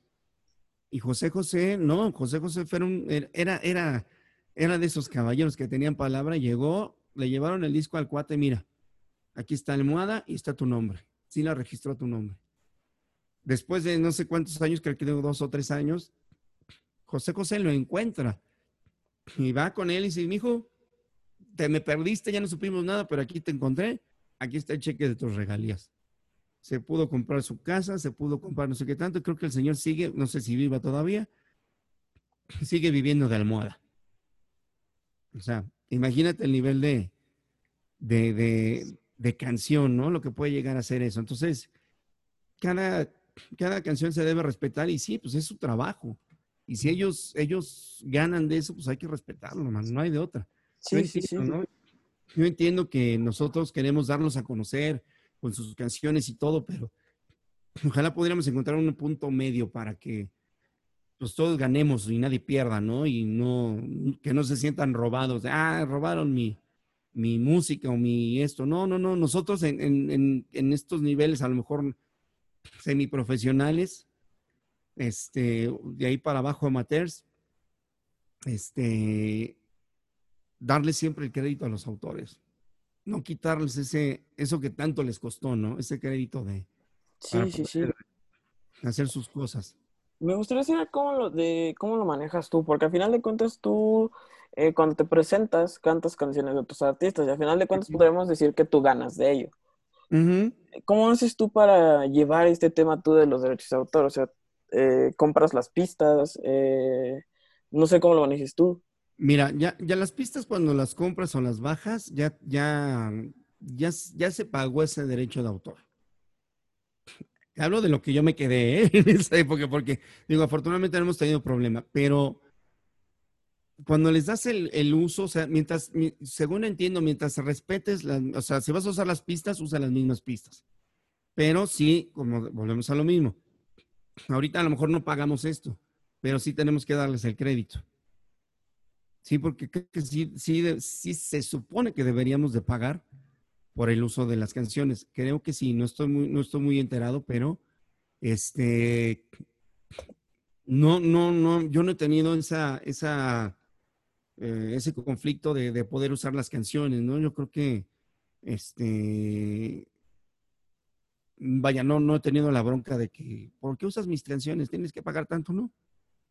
Y José José, no, José José era, era, era de esos caballeros que tenían palabra, llegó, le llevaron el disco al cuate, mira, aquí está la almohada y está tu nombre. Sí la registró tu nombre. Después de no sé cuántos años, creo que de dos o tres años, José José lo encuentra y va con él y dice, hijo, te me perdiste, ya no supimos nada, pero aquí te encontré, aquí está el cheque de tus regalías se pudo comprar su casa, se pudo comprar no sé qué tanto. Creo que el señor sigue, no sé si viva todavía, sigue viviendo de almohada. O sea, imagínate el nivel de, de, de, canción, ¿no? Lo que puede llegar a ser eso. Entonces, cada, cada canción se debe respetar y sí, pues es su trabajo. Y si ellos, ellos ganan de eso, pues hay que respetarlo, no hay de otra. Sí, sí, sí. Yo entiendo que nosotros queremos darlos a conocer, con sus canciones y todo, pero ojalá pudiéramos encontrar un punto medio para que pues todos ganemos y nadie pierda, ¿no? Y no, que no se sientan robados, ah, robaron mi, mi música o mi esto. No, no, no, nosotros en, en, en estos niveles a lo mejor semiprofesionales, este, de ahí para abajo amateurs, este, darle siempre el crédito a los autores no quitarles ese, eso que tanto les costó, ¿no? Ese crédito de sí, sí, sí. hacer sus cosas. Me gustaría saber cómo lo, de, cómo lo manejas tú, porque al final de cuentas tú, eh, cuando te presentas, cantas canciones de otros artistas y al final de cuentas podemos decir que tú ganas de ello. ¿Cómo haces tú para llevar este tema tú de los derechos de autor? O sea, eh, compras las pistas, eh, no sé cómo lo manejes tú. Mira, ya, ya las pistas cuando las compras o las bajas, ya, ya, ya, ya se pagó ese derecho de autor. hablo de lo que yo me quedé ¿eh? en esa época, porque digo, afortunadamente no hemos tenido problema, pero cuando les das el, uso, o sea, mientras, según entiendo, mientras respetes, o sea, si vas a usar las pistas, usa las mismas pistas. Pero sí, como volvemos a lo mismo, ahorita a lo mejor no pagamos esto, pero sí tenemos que darles el crédito. Sí, porque sí, sí, sí se supone que deberíamos de pagar por el uso de las canciones. Creo que sí, no estoy muy, no estoy muy enterado, pero este, no, no, no, yo no he tenido esa, esa, eh, ese conflicto de, de, poder usar las canciones, ¿no? Yo creo que, este, vaya, no, no he tenido la bronca de que, ¿por qué usas mis canciones? ¿Tienes que pagar tanto? No,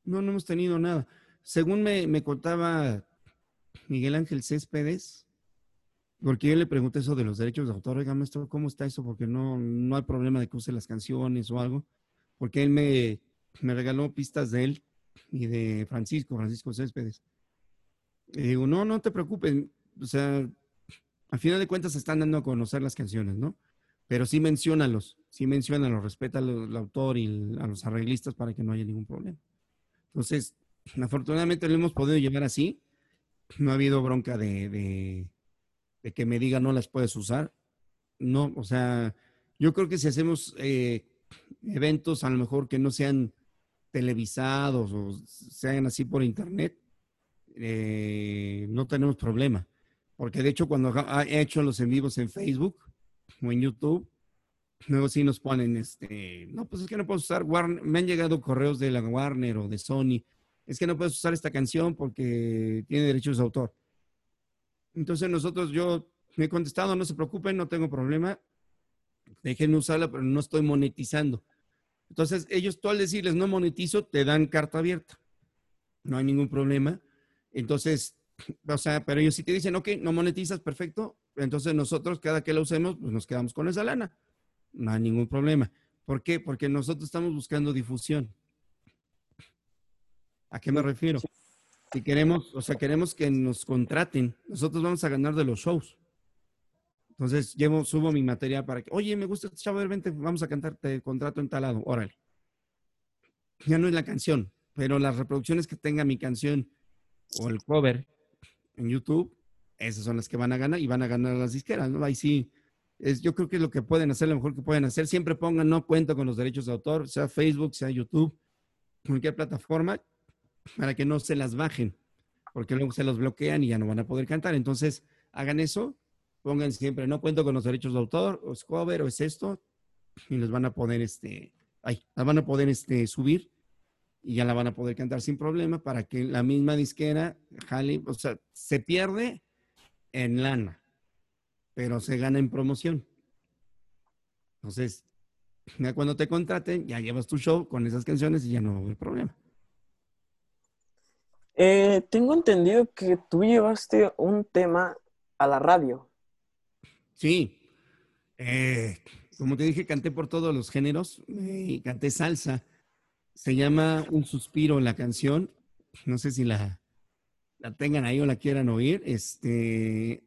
no, no hemos tenido nada. Según me, me contaba Miguel Ángel Céspedes, porque yo le pregunté eso de los derechos de autor, oiga, maestro, ¿cómo está eso? Porque no, no hay problema de que use las canciones o algo, porque él me, me regaló pistas de él y de Francisco, Francisco Céspedes. Y digo, no, no te preocupes, o sea, al final de cuentas se están dando a conocer las canciones, ¿no? Pero sí menciónalos, sí menciónalos, respeta al, autor y a los arreglistas para que no haya ningún problema. Entonces, afortunadamente lo hemos podido llevar así. No ha habido bronca de de que me diga no las puedes usar. No, o sea, yo creo que si hacemos eh, eventos a lo mejor que no sean televisados o sean así por internet, eh, no tenemos problema. Porque de hecho cuando he hecho los en vivos en Facebook o en YouTube, luego sí nos ponen, este, no, pues es que no puedo usar Warner, me han llegado correos de la Warner o de Sony, es que no puedes usar esta canción porque tiene derechos de autor. Entonces nosotros, yo me he contestado, no se preocupen, no tengo problema, déjenme usarla, pero no estoy monetizando. Entonces ellos, tú al decirles no monetizo, te dan carta abierta. No hay ningún problema. Entonces, o sea, pero ellos sí te dicen, ok, no monetizas, perfecto. Entonces nosotros, cada que la usemos, pues nos quedamos con esa lana. No hay ningún problema. ¿Por qué? Porque nosotros estamos buscando difusión. ¿A qué me refiero? Si queremos, o sea, queremos que nos contraten, nosotros vamos a ganar de los shows. Entonces, llevo, subo mi material para que, oye, me gusta este chavo, vente, vamos a cantarte contrato en talado, órale. Ya no es la canción, pero las reproducciones que tenga mi canción o el cover en YouTube, esas son las que van a ganar y van a ganar las disqueras, ¿no? Ahí sí, es, yo creo que es lo que pueden hacer, lo mejor que pueden hacer. Siempre pongan, no cuento con los derechos de autor, sea Facebook, sea YouTube, cualquier plataforma, para que no se las bajen, porque luego se los bloquean y ya no van a poder cantar. Entonces, hagan eso, pongan siempre, no cuento con los derechos de autor, o es cover, o es esto, y les van a poder, este, ay, las van a poder este, subir y ya la van a poder cantar sin problema para que la misma disquera jale, o sea, se pierde en lana, pero se gana en promoción. Entonces, ya cuando te contraten, ya llevas tu show con esas canciones y ya no va a haber problema. Eh, tengo entendido que tú llevaste un tema a la radio. Sí. Eh, como te dije, canté por todos los géneros y canté salsa. Se llama Un suspiro la canción. No sé si la, la tengan ahí o la quieran oír. Este,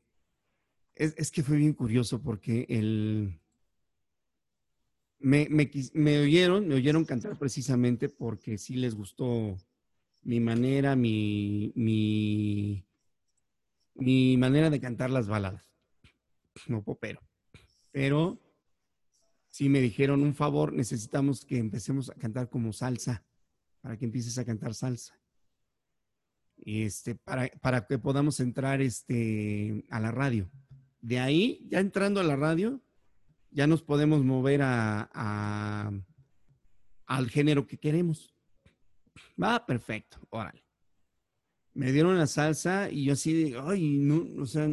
es, que fue bien curioso porque el, me, me, oyeron, me oyeron cantar precisamente porque sí les gustó mi manera, mi, mi, mi manera de cantar las baladas. No popero. Pero si me dijeron un favor, necesitamos que empecemos a cantar como salsa, para que empieces a cantar salsa. Este, para, para que podamos entrar este, a la radio. De ahí, ya entrando a la radio, ya nos podemos mover a al género que queremos. Va, perfecto, órale. Me dieron la salsa y yo así ay, no, o sea,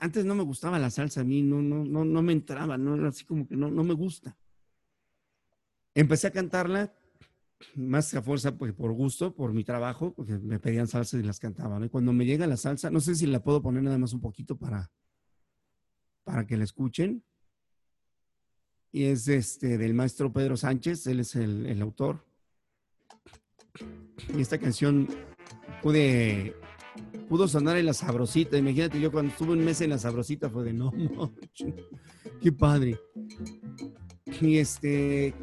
antes no me gustaba la salsa a mí, no, no, no, no me entraba, no, así como que no, no me gusta. Empecé a cantarla más a fuerza pues, por gusto, por mi trabajo, porque me pedían salsa y las cantaba. Y cuando me llega la salsa, no sé si la puedo poner nada más un poquito para, para que la escuchen. Y es este del maestro Pedro Sánchez, él es el, el autor. Y esta canción pude, pudo sonar en la sabrosita. Imagínate, yo cuando estuve un mes en la sabrosita fue de no, no, qué padre. Y este,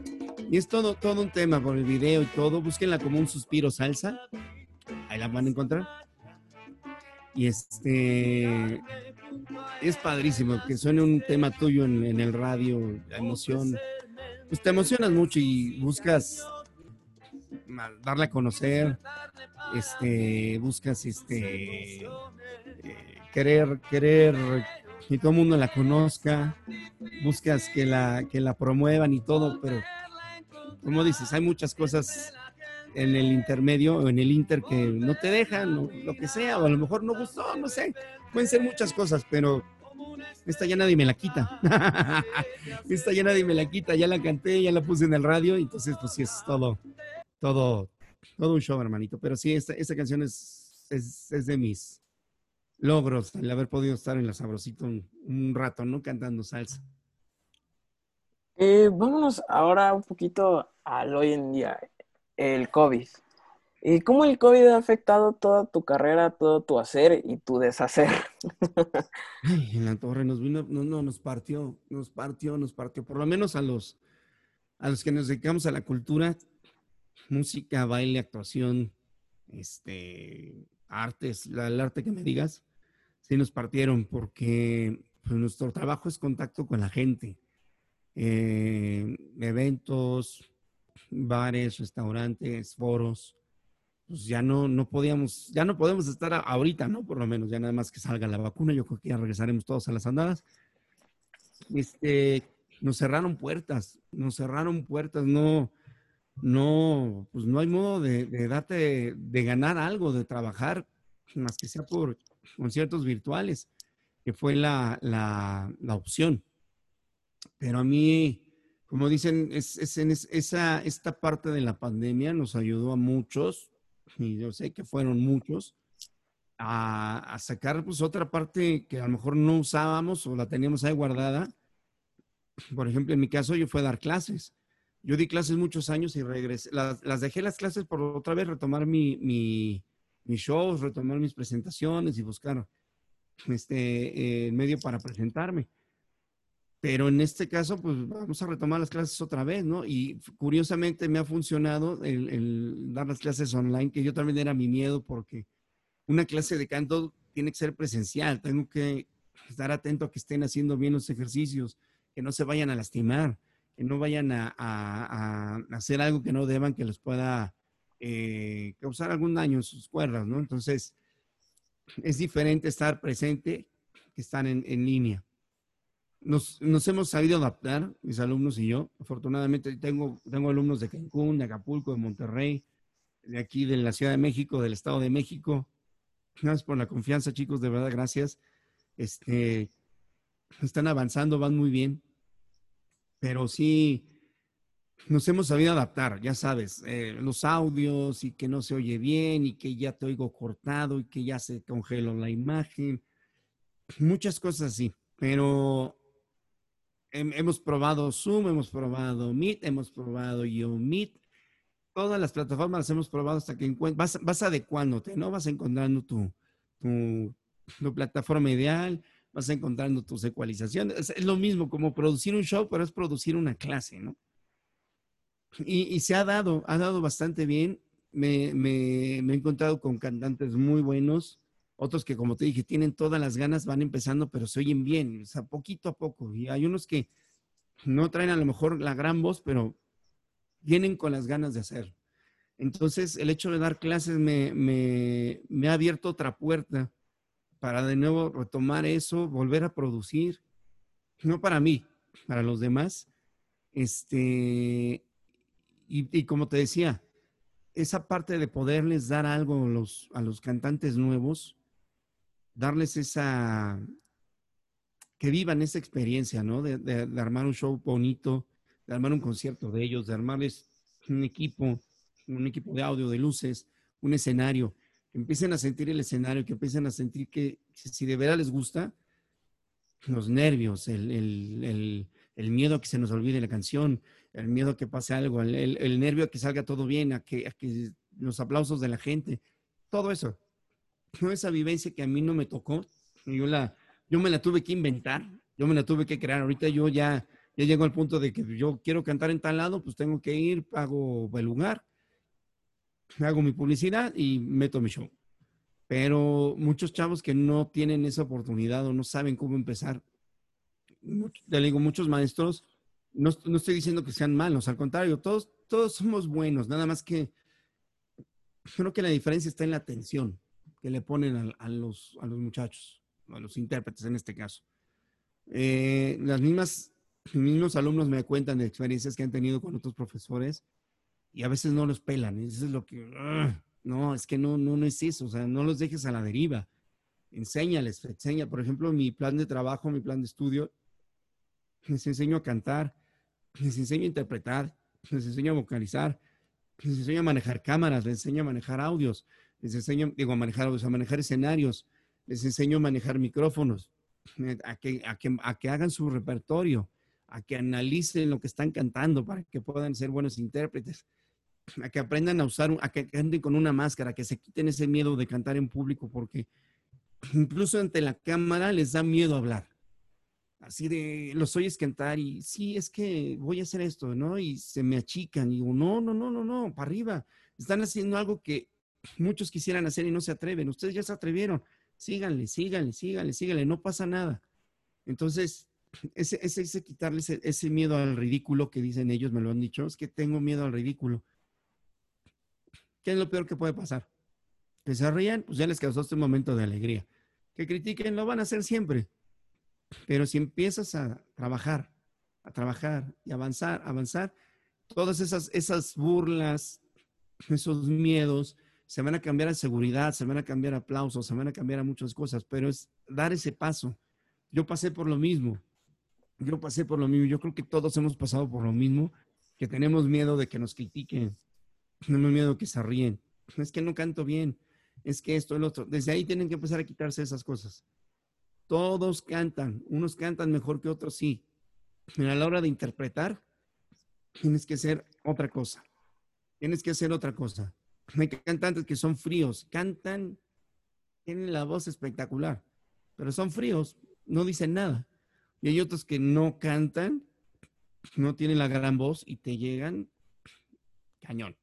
Y es todo, todo un tema por el video y todo. Búsquenla como un suspiro salsa. Ahí la van a encontrar. Y este es padrísimo que suene un tema tuyo en, el radio, la emoción. Pues te emocionas mucho y buscas darle a conocer, este, buscas este eh, querer, querer que todo el mundo la conozca, buscas que la, que la promuevan y todo, pero como dices, hay muchas cosas en el intermedio o en el inter que no te dejan, o lo que sea, o a lo mejor no gustó, no sé, pueden ser muchas cosas, pero esta ya nadie me la quita. esta ya nadie me la quita, ya la canté, ya la puse en el radio, entonces pues sí es todo, todo, todo un show, hermanito. Pero sí, esta, esta canción es, es, es de mis logros, el haber podido estar en la Sabrosito un, un rato, ¿no? Cantando salsa. Eh, vámonos ahora un poquito al hoy en día, el COVID. ¿Y cómo el COVID ha afectado toda tu carrera, todo tu hacer y tu deshacer? en la torre nos vino, no, no, nos partió, nos partió, nos partió. Por lo menos a los, a los que nos dedicamos a la cultura, música, baile, actuación, este, artes, el arte que me digas, sí nos partieron porque pues, nuestro trabajo es contacto con la gente. Eh, eventos, bares, restaurantes, foros, pues ya no, no podíamos, ya no podemos estar ahorita, ¿no? Por lo menos, ya nada más que salga la vacuna, yo creo que ya regresaremos todos a las andadas. Este, nos cerraron puertas, nos cerraron puertas, no, no, pues no hay modo de, darte, de ganar algo, de trabajar, más que sea por conciertos virtuales, que fue la, la, opción. Pero a mí, como dicen, es, es, esa, esta parte de la pandemia nos ayudó a muchos, y yo sé que fueron muchos, a, sacar pues otra parte que a lo mejor no usábamos o la teníamos ahí guardada. Por ejemplo, en mi caso yo fui a dar clases. Yo di clases muchos años y regresé. Las, las dejé las clases por otra vez retomar mi, mi, mis shows, retomar mis presentaciones y buscar este eh, medio para presentarme. Pero en este caso, pues vamos a retomar las clases otra vez, ¿no? Y curiosamente me ha funcionado el, dar las clases online, que yo también era mi miedo porque una clase de canto tiene que ser presencial, tengo que estar atento a que estén haciendo bien los ejercicios, que no se vayan a lastimar, no vayan a, hacer algo que no deban, que les pueda eh, causar algún daño en sus cuerdas, ¿no? Entonces, es diferente estar presente que estar en línea nos, nos, hemos sabido adaptar, mis alumnos y yo. Afortunadamente tengo, tengo alumnos de Cancún, de Acapulco, de Monterrey, de aquí, de la Ciudad de México, del Estado de México. Gracias por la confianza, chicos, de verdad, gracias. Este, están avanzando, van muy bien, pero sí nos hemos sabido adaptar, ya sabes, eh, los audios y que no se oye bien y que ya te oigo cortado y que ya se congeló la imagen, muchas cosas así, pero hemos probado Zoom, hemos probado Meet, hemos probado YouMeet. Todas las plataformas las hemos probado hasta que vas, vas adecuándote, ¿no? Vas encontrando tu, tu, plataforma ideal, vas encontrando tus ecualizaciones. Es, lo mismo como producir un show, pero es producir una clase, ¿no? Y, se ha dado, ha dado bastante bien. Me, he encontrado con cantantes muy buenos otros que, como te dije, tienen todas las ganas, van empezando, pero se oyen bien, o sea, poquito a poco. Y hay unos que no traen a lo mejor la gran voz, pero vienen con las ganas de hacer. Entonces, el hecho de dar clases me, ha abierto otra puerta para de nuevo retomar eso, volver a producir, no para mí, para los demás. Este, y, como te decía, esa parte de poderles dar algo a los, a los cantantes nuevos, darles esa, que vivan esa experiencia, ¿no? De, armar un show bonito, de armar un concierto de ellos, de armarles un equipo, un equipo de audio, de luces, un escenario, que empiecen a sentir el escenario, que empiecen a sentir que si de verdad les gusta, los nervios, el, miedo a que se nos olvide la canción, el miedo a que pase algo, el, nervio a que salga todo bien, a que, a que los aplausos de la gente, todo eso esa vivencia que a mí no me tocó, yo, la, yo me la tuve que inventar, yo me la tuve que crear. Ahorita yo ya, Ya llego al punto de que yo quiero cantar en tal lado, pues tengo que ir, pago el lugar, hago mi publicidad y meto mi show. Pero muchos chavos que no tienen esa oportunidad o no saben cómo empezar, te digo, muchos maestros, no, no, estoy diciendo que sean malos, al contrario, todos, todos somos buenos, nada más que creo que la diferencia está en la atención que le ponen a, los, a los muchachos, a los intérpretes en este caso. Eh, las mismas, mismos alumnos me cuentan de experiencias que han tenido con otros profesores y a veces no los pelan. Eso es lo que, no, es que no, no, es eso, o sea, no los dejes a la deriva. Enséñales, enseña, por ejemplo, mi plan de trabajo, mi plan de estudio, les enseño a cantar, les enseño a interpretar, les enseño a vocalizar, les enseño a manejar cámaras, les enseño a manejar audios, les enseño, digo, a manejar a manejar escenarios, les enseño a manejar micrófonos, eh, a que, a que, a que hagan su repertorio, a que analicen lo que están cantando para que puedan ser buenos intérpretes, a que aprendan a usar, a que canten con una máscara, que se quiten ese miedo de cantar en público, porque incluso ante la cámara les da miedo hablar así de los oyes cantar y sí, es que voy a hacer esto, ¿no? Y se me achican y digo, no, no, no, no, no, para arriba. Están haciendo algo que muchos quisieran hacer y no se atreven. Ustedes ya se atrevieron. Síganle, síganle, síganle, síganle, no pasa nada. Entonces, ese, ese, ese quitarles ese, miedo al ridículo que dicen ellos, me lo han dicho, es que tengo miedo al ridículo. ¿Qué es lo peor que puede pasar? Que se rían, pues ya les causó este momento de alegría. Que critiquen, lo van a hacer siempre pero si empiezas a trabajar, a trabajar y avanzar, avanzar, todas esas, esas burlas, esos miedos, se van a cambiar a seguridad, se van a cambiar a aplausos, se van a cambiar a muchas cosas, pero es dar ese paso. Yo pasé por lo mismo. Yo pasé por lo mismo. Yo creo que todos hemos pasado por lo mismo, que tenemos miedo de que nos critiquen, tenemos miedo de que se ríen. Es que no canto bien, es que esto, el otro. Desde ahí tienen que empezar a quitarse esas cosas. Todos cantan, unos cantan mejor que otros, sí. Pero a la hora de interpretar, tienes que hacer otra cosa. Tienes que hacer otra cosa. Hay cantantes que son fríos, cantan, tienen la voz espectacular, pero son fríos, no dicen nada. Y hay otros que no cantan, no tienen la gran voz y te llegan cañón.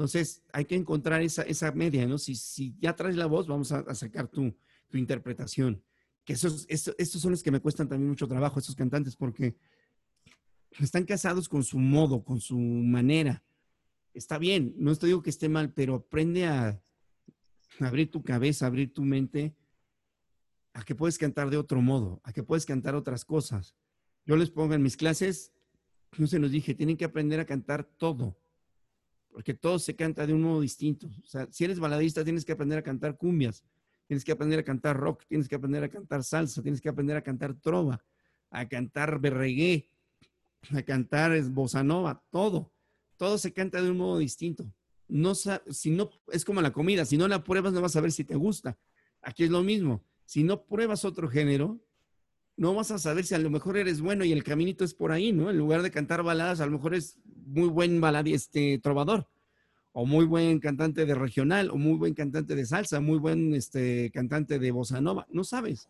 Entonces, hay que encontrar esa, media, ¿no? Si, si ya traes la voz, vamos a, sacar tu, interpretación que esos, estos son los que me cuestan también mucho trabajo, estos cantantes, porque están casados con su modo, con su manera. Está bien, no estoy digo que esté mal, pero aprende a abrir tu cabeza, abrir tu mente, a que puedes cantar de otro modo, a que puedes cantar otras cosas. Yo les pongo en mis clases, no se nos dije, tienen que aprender a cantar todo, porque todo se canta de un modo distinto. O sea, si eres baladista, tienes que aprender a cantar cumbias tienes que aprender a cantar rock, tienes que aprender a cantar salsa, tienes que aprender a cantar trova, a cantar berregué, a cantar bossa nova, todo. Todo se canta de un modo distinto. No, si no, es como la comida, si no la pruebas no vas a ver si te gusta. Aquí es lo mismo. Si no pruebas otro género, no vas a saber si a lo mejor eres bueno y el caminito es por ahí, ¿no? En lugar de cantar baladas, a lo mejor es muy buen baladi, este, trovador o muy buen cantante de regional, o muy buen cantante de salsa, muy buen este, cantante de bossa nova, no sabes.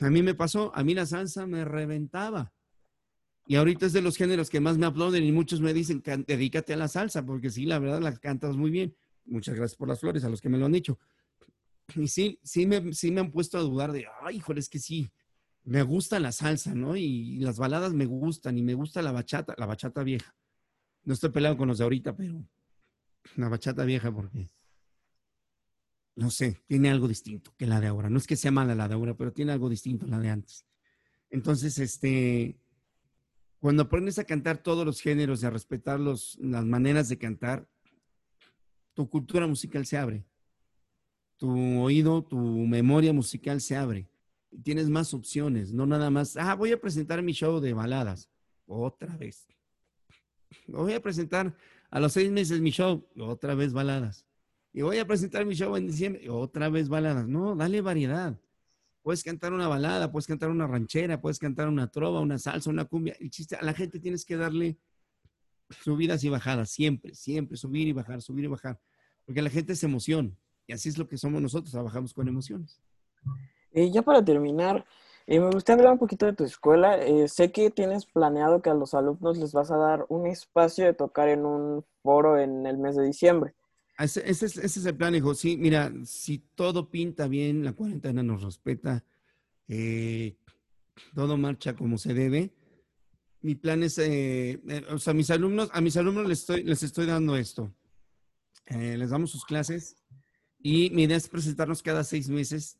A mí me pasó, a mí la salsa me reventaba. Y ahorita es de los géneros que más me aplauden y muchos me dicen, dedícate a la salsa, porque sí, la verdad la cantas muy bien. Muchas gracias por las flores a los que me lo han dicho. Y sí, sí me, sí me han puesto a dudar de, ay, hijo, es que sí, me gusta la salsa, ¿no? Y las baladas me gustan y me gusta la bachata, la bachata vieja. No estoy peleado con los de ahorita, pero una bachata vieja porque, no sé, tiene algo distinto que la de ahora. No es que sea mala la de ahora, pero tiene algo distinto la de antes. Entonces, este, cuando aprendes a cantar todos los géneros y a respetar las maneras de cantar, tu cultura musical se abre. Tu oído, tu memoria musical se abre. Y tienes más opciones, no nada más, ah, voy a presentar mi show de baladas. Otra vez voy a presentar a los seis meses mi show, otra vez baladas. Y voy a presentar mi show en diciembre, otra vez baladas. No, dale variedad. Puedes cantar una balada, puedes cantar una ranchera, puedes cantar una trova, una salsa, una cumbia. El chiste, a la gente tienes que darle subidas y bajadas, siempre, siempre, subir y bajar, subir y bajar. Porque la gente es emoción. Y así es lo que somos nosotros, trabajamos con emociones. Y ya para terminar, Y me gustaría hablar un poquito de tu escuela. Eh, sé que tienes planeado que a los alumnos les vas a dar un espacio de tocar en un foro en el mes de diciembre. Ese, ese es, ese es el plan, hijo. Sí, mira, si todo pinta bien, la cuarentena nos respeta, eh, todo marcha como se debe. Mi plan es, eh, eh, o sea, mis alumnos, a mis alumnos les estoy, les estoy dando esto. Eh, les damos sus clases y mi idea es presentarnos cada seis meses,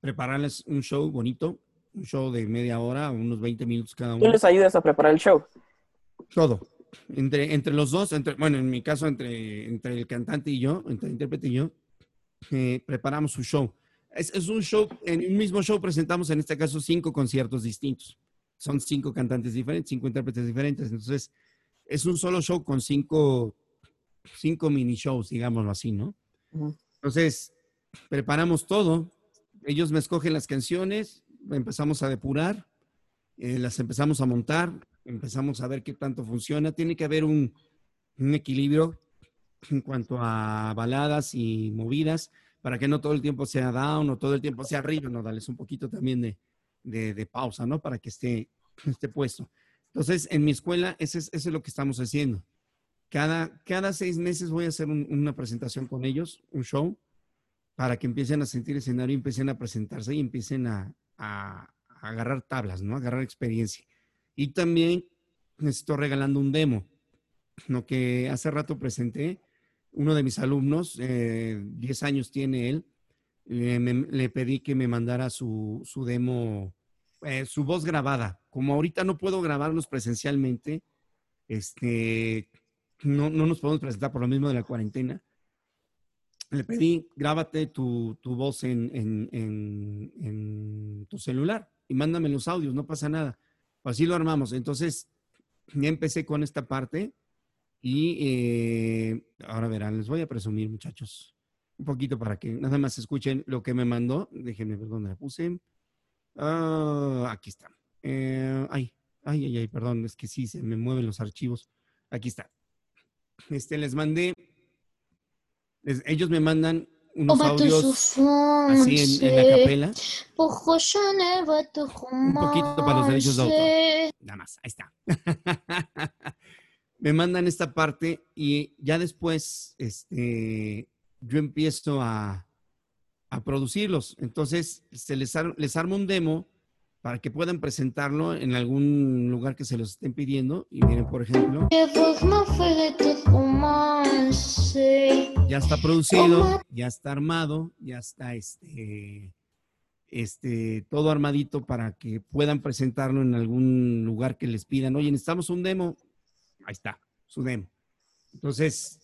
prepararles un show bonito, un show de media hora, unos 20 minutos cada Tú uno. les ayudas a preparar el show. Todo. Entre, entre los dos, entre, bueno, en mi caso, entre, entre el cantante y yo, entre el intérprete y yo, eh, preparamos su show. Es, es un show, en un mismo show presentamos en este caso cinco conciertos distintos. Son cinco cantantes diferentes, cinco intérpretes diferentes. Entonces, es un solo show con cinco, cinco mini shows, digámoslo así, ¿no? Entonces, preparamos todo. Ellos me escogen las canciones, empezamos a depurar, eh, las empezamos a montar, empezamos a ver qué tanto funciona. Tiene que haber un, equilibrio en cuanto a baladas y movidas, para que no todo el tiempo sea down o todo el tiempo sea arriba, no, darles un poquito también de, pausa, ¿no? Para que esté, esté puesto. Entonces, en mi escuela, eso es, eso es lo que estamos haciendo. Cada, cada seis meses voy a hacer un- una presentación con ellos, un show, para que empiecen a sentir escenario, empiecen a presentarse y empiecen a, a- agarrar tablas, ¿no? Agarrar experiencia. Y también les estoy regalando un demo, lo que hace rato presenté. Uno de mis alumnos, eh, 10 años tiene él, le pedí que me mandara su, su demo, eh, su voz grabada. Como ahorita no puedo grabarlos presencialmente, este, no, no nos podemos presentar por lo mismo de la cuarentena. Le pedí, grábate tu, tu voz en, en- en- tu celular y mándame los audios, no pasa nada. Así lo armamos. Entonces, ya empecé con esta parte y eh, ahora verán, les voy a presumir, muchachos, un poquito para que nada más escuchen lo que me mandó. Déjenme ver dónde la puse. Ah, aquí está. Eh, ay, ay, ay, perdón, es que sí, se me mueven los archivos. Aquí está. Este, les mandé, les- ellos me mandan unos audios así en, en la capela. Un poquito para los derechos de autor. Nada más, ahí está. Me mandan esta parte y ya después, este, yo empiezo a, a producirlos. Entonces, se les, ar- les armo un demo para que puedan presentarlo en algún lugar que se los estén pidiendo. Y miren, por ejemplo, ya está producido, ya está armado, ya está este, este, todo armadito para que puedan presentarlo en algún lugar que les pidan. Oye, necesitamos un demo. Ahí está, su demo. Entonces,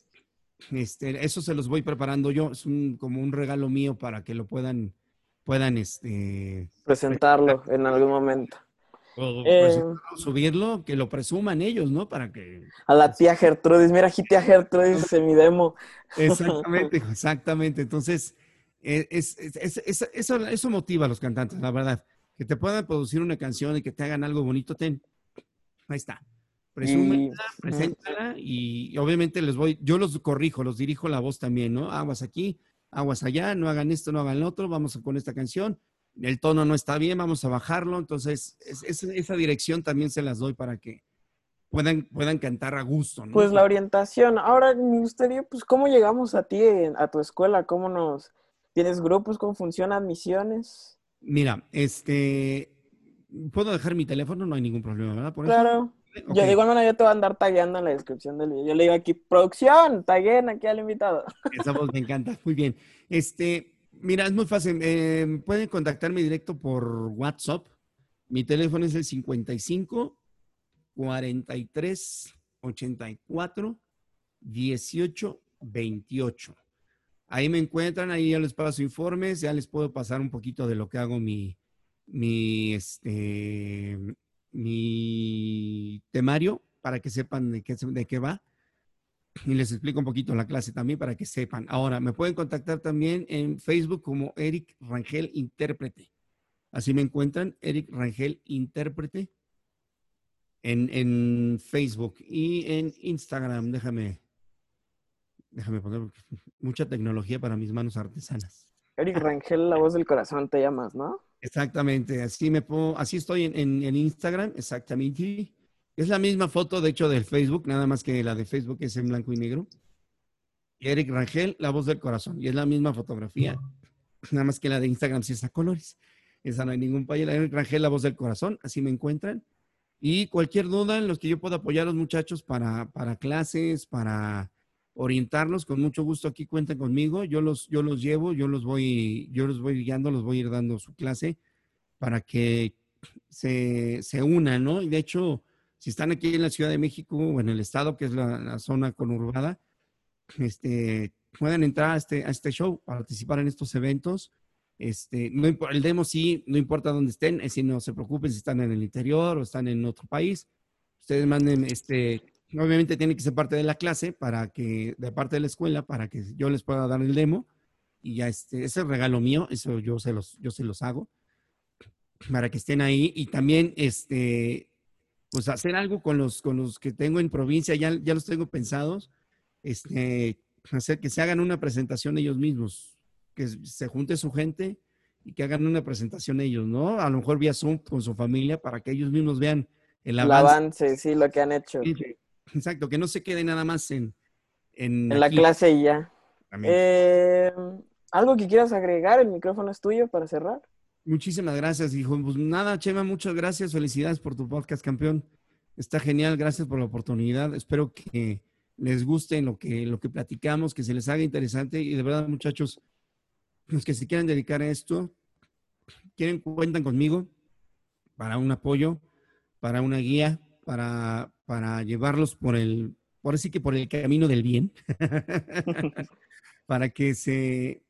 este, eso se los voy preparando yo. Es un, como un regalo mío para que lo puedan, puedan, este, Presentarlo en algún momento. o Eh, subirlo, que lo presuman ellos, ¿no? Para que A la tía Gertrudis, mira aquí tía Gertrudis en mi demo. Exactamente, exactamente. Entonces, es, es- es- es- eso, eso motiva a los cantantes, la verdad. Que te puedan producir una canción y que te hagan algo bonito, ten. Ahí está. Presúmenla, preséntala y, y obviamente les voy, yo los corrijo, los dirijo la voz también, ¿no? Aguas aquí, aguas allá, no hagan esto, no hagan lo otro, vamos con esta canción. El tono no está bien, vamos a bajarlo. Entonces, es- es- esa dirección también se las doy para que puedan, puedan cantar a gusto, ¿no? Pues la orientación. Ahora me gustaría, pues, ¿cómo llegamos a ti, a tu escuela? ¿Cómo nos... ¿Tienes grupos? ¿Cómo funcionan misiones? Mira, este, puedo dejar mi teléfono, no hay ningún problema, ¿verdad? Por eso? Yo de igual manera yo te voy a andar tagueando en la descripción del video. Yo le digo aquí, producción, taguen aquí al invitado. Esa voz me encanta, muy bien. Este, mira, es muy fácil. eh, pueden contactarme directo por WhatsApp. Mi teléfono es el 55 43 84 18 28. Ahí me encuentran, ahí ya les paso informes, ya les puedo pasar un poquito de lo que hago mi, mi, este, mi temario para que sepan de qué, de qué va. Y les explico un poquito la clase también para que sepan. Ahora, me pueden contactar también en Facebook como Eric Rangel Intérprete. Así me encuentran, Eric Rangel Intérprete, en, en Facebook y en Instagram. Déjame, déjame poner mucha tecnología para mis manos artesanas. Eric Rangel, la voz del corazón, te llamas, ¿no? Exactamente, así me pongo, así estoy en, en- en Instagram, exactamente. Es la misma foto, de hecho, del Facebook, nada más que la de Facebook es en blanco y negro. Y Eric Rangel, la voz del corazón, y es la misma fotografía, nada más que la de Instagram sí es a colores. Esa no hay ningún. La Eric Rangel, la voz del corazón, así me encuentran. Y cualquier duda en los que yo pueda apoyar a los muchachos para, para clases, para orientarlos, con mucho gusto aquí cuentan conmigo. Yo los, yo los llevo, yo los voy, yo los voy guiando, los voy a ir dando su clase para que se, se unan, ¿no? Y de hecho, si están aquí en la Ciudad de México o en el estado, que es la, zona conurbada, este, pueden entrar a este, a este show, participar en estos eventos. Este, no, el demo sí, no importa dónde estén, es decir, no se preocupen si están en el interior o están en otro país. Ustedes manden, este, obviamente tienen que ser parte de la clase para que, de parte de la escuela, para que yo les pueda dar el demo. Y ya este, ese es regalo mío, eso yo se los, yo se los hago para que estén ahí y también este pues hacer algo con los con los que tengo en provincia ya, ya los tengo pensados este hacer que se hagan una presentación ellos mismos que se junte su gente y que hagan una presentación ellos no a lo mejor vía Zoom con su familia para que ellos mismos vean el El avance avance, sí, lo que han hecho. Exacto que no se quede nada más en en, En la clase y ya. Eh, ¿Algo que quieras agregar? El micrófono es tuyo para cerrar. Muchísimas gracias, hijo. Pues nada, Chema, muchas gracias. Felicidades por tu podcast, campeón. Está genial, gracias por la oportunidad. Espero que les guste lo que, lo que platicamos, que se les haga interesante. Y de verdad, muchachos, los que se quieran dedicar a esto, quieren, cuentan conmigo para un apoyo, para una guía, para, para llevarlos por el, por así que por el camino del bien, para que se,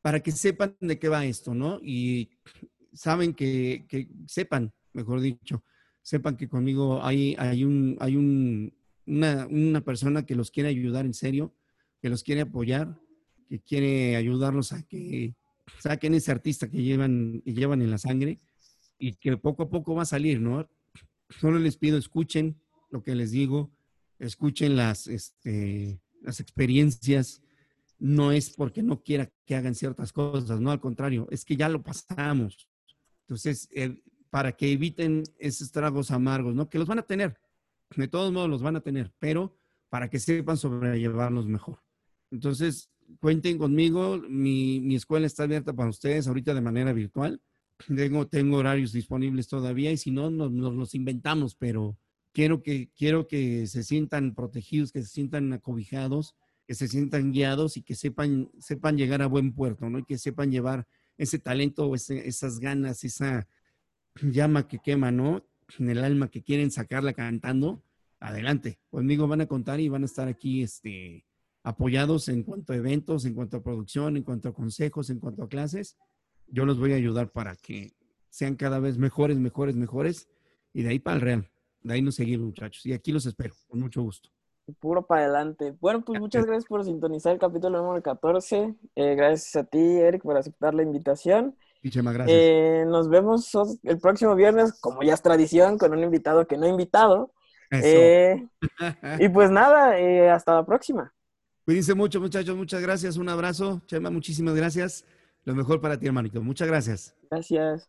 para que sepan de qué va esto, ¿no? Y saben que, que sepan, mejor dicho, sepan que conmigo hay, hay, un, hay un, una, una persona que los quiere ayudar en serio, que los quiere apoyar, que quiere ayudarlos a que saquen ese artista que llevan, que llevan en la sangre y que poco a poco va a salir, ¿no? Solo les pido, escuchen lo que les digo, escuchen las, este, las experiencias, no es porque no quiera que hagan ciertas cosas, no, al contrario, es que ya lo pasamos. Entonces, eh, para que eviten esos tragos amargos, ¿no? Que los van a tener, de todos modos los van a tener, pero para que sepan sobrellevarlos mejor. Entonces, cuenten conmigo, mi, mi escuela está abierta para ustedes ahorita de manera virtual. Tengo, tengo horarios disponibles todavía y si no, nos, los inventamos, pero quiero que, quiero que se sientan protegidos, que se sientan acobijados, que se sientan guiados y que sepan, sepan llegar a buen puerto, ¿no? Y que sepan llevar ese talento, esas ganas, esa llama que quema, ¿no? En el alma que quieren sacarla cantando, adelante. Conmigo van a contar y van a estar aquí, este, apoyados en cuanto a eventos, en cuanto a producción, en cuanto a consejos, en cuanto a clases. Yo los voy a ayudar para que sean cada vez mejores, mejores, mejores. Y de ahí para el Real. De ahí nos seguimos, muchachos. Y aquí los espero, con mucho gusto. Puro para adelante. Bueno, pues muchas gracias por sintonizar el capítulo número 14. Eh, gracias a ti, Eric, por aceptar la invitación. Y Chema, gracias. Eh, nos vemos os- el próximo viernes, como ya es tradición, con un invitado que no he invitado. Eso. Eh, y pues nada, eh, hasta la próxima. Cuídense mucho, muchachos. Muchas gracias. Un abrazo. Chema, muchísimas gracias. Lo mejor para ti, hermanito. Muchas gracias. Gracias.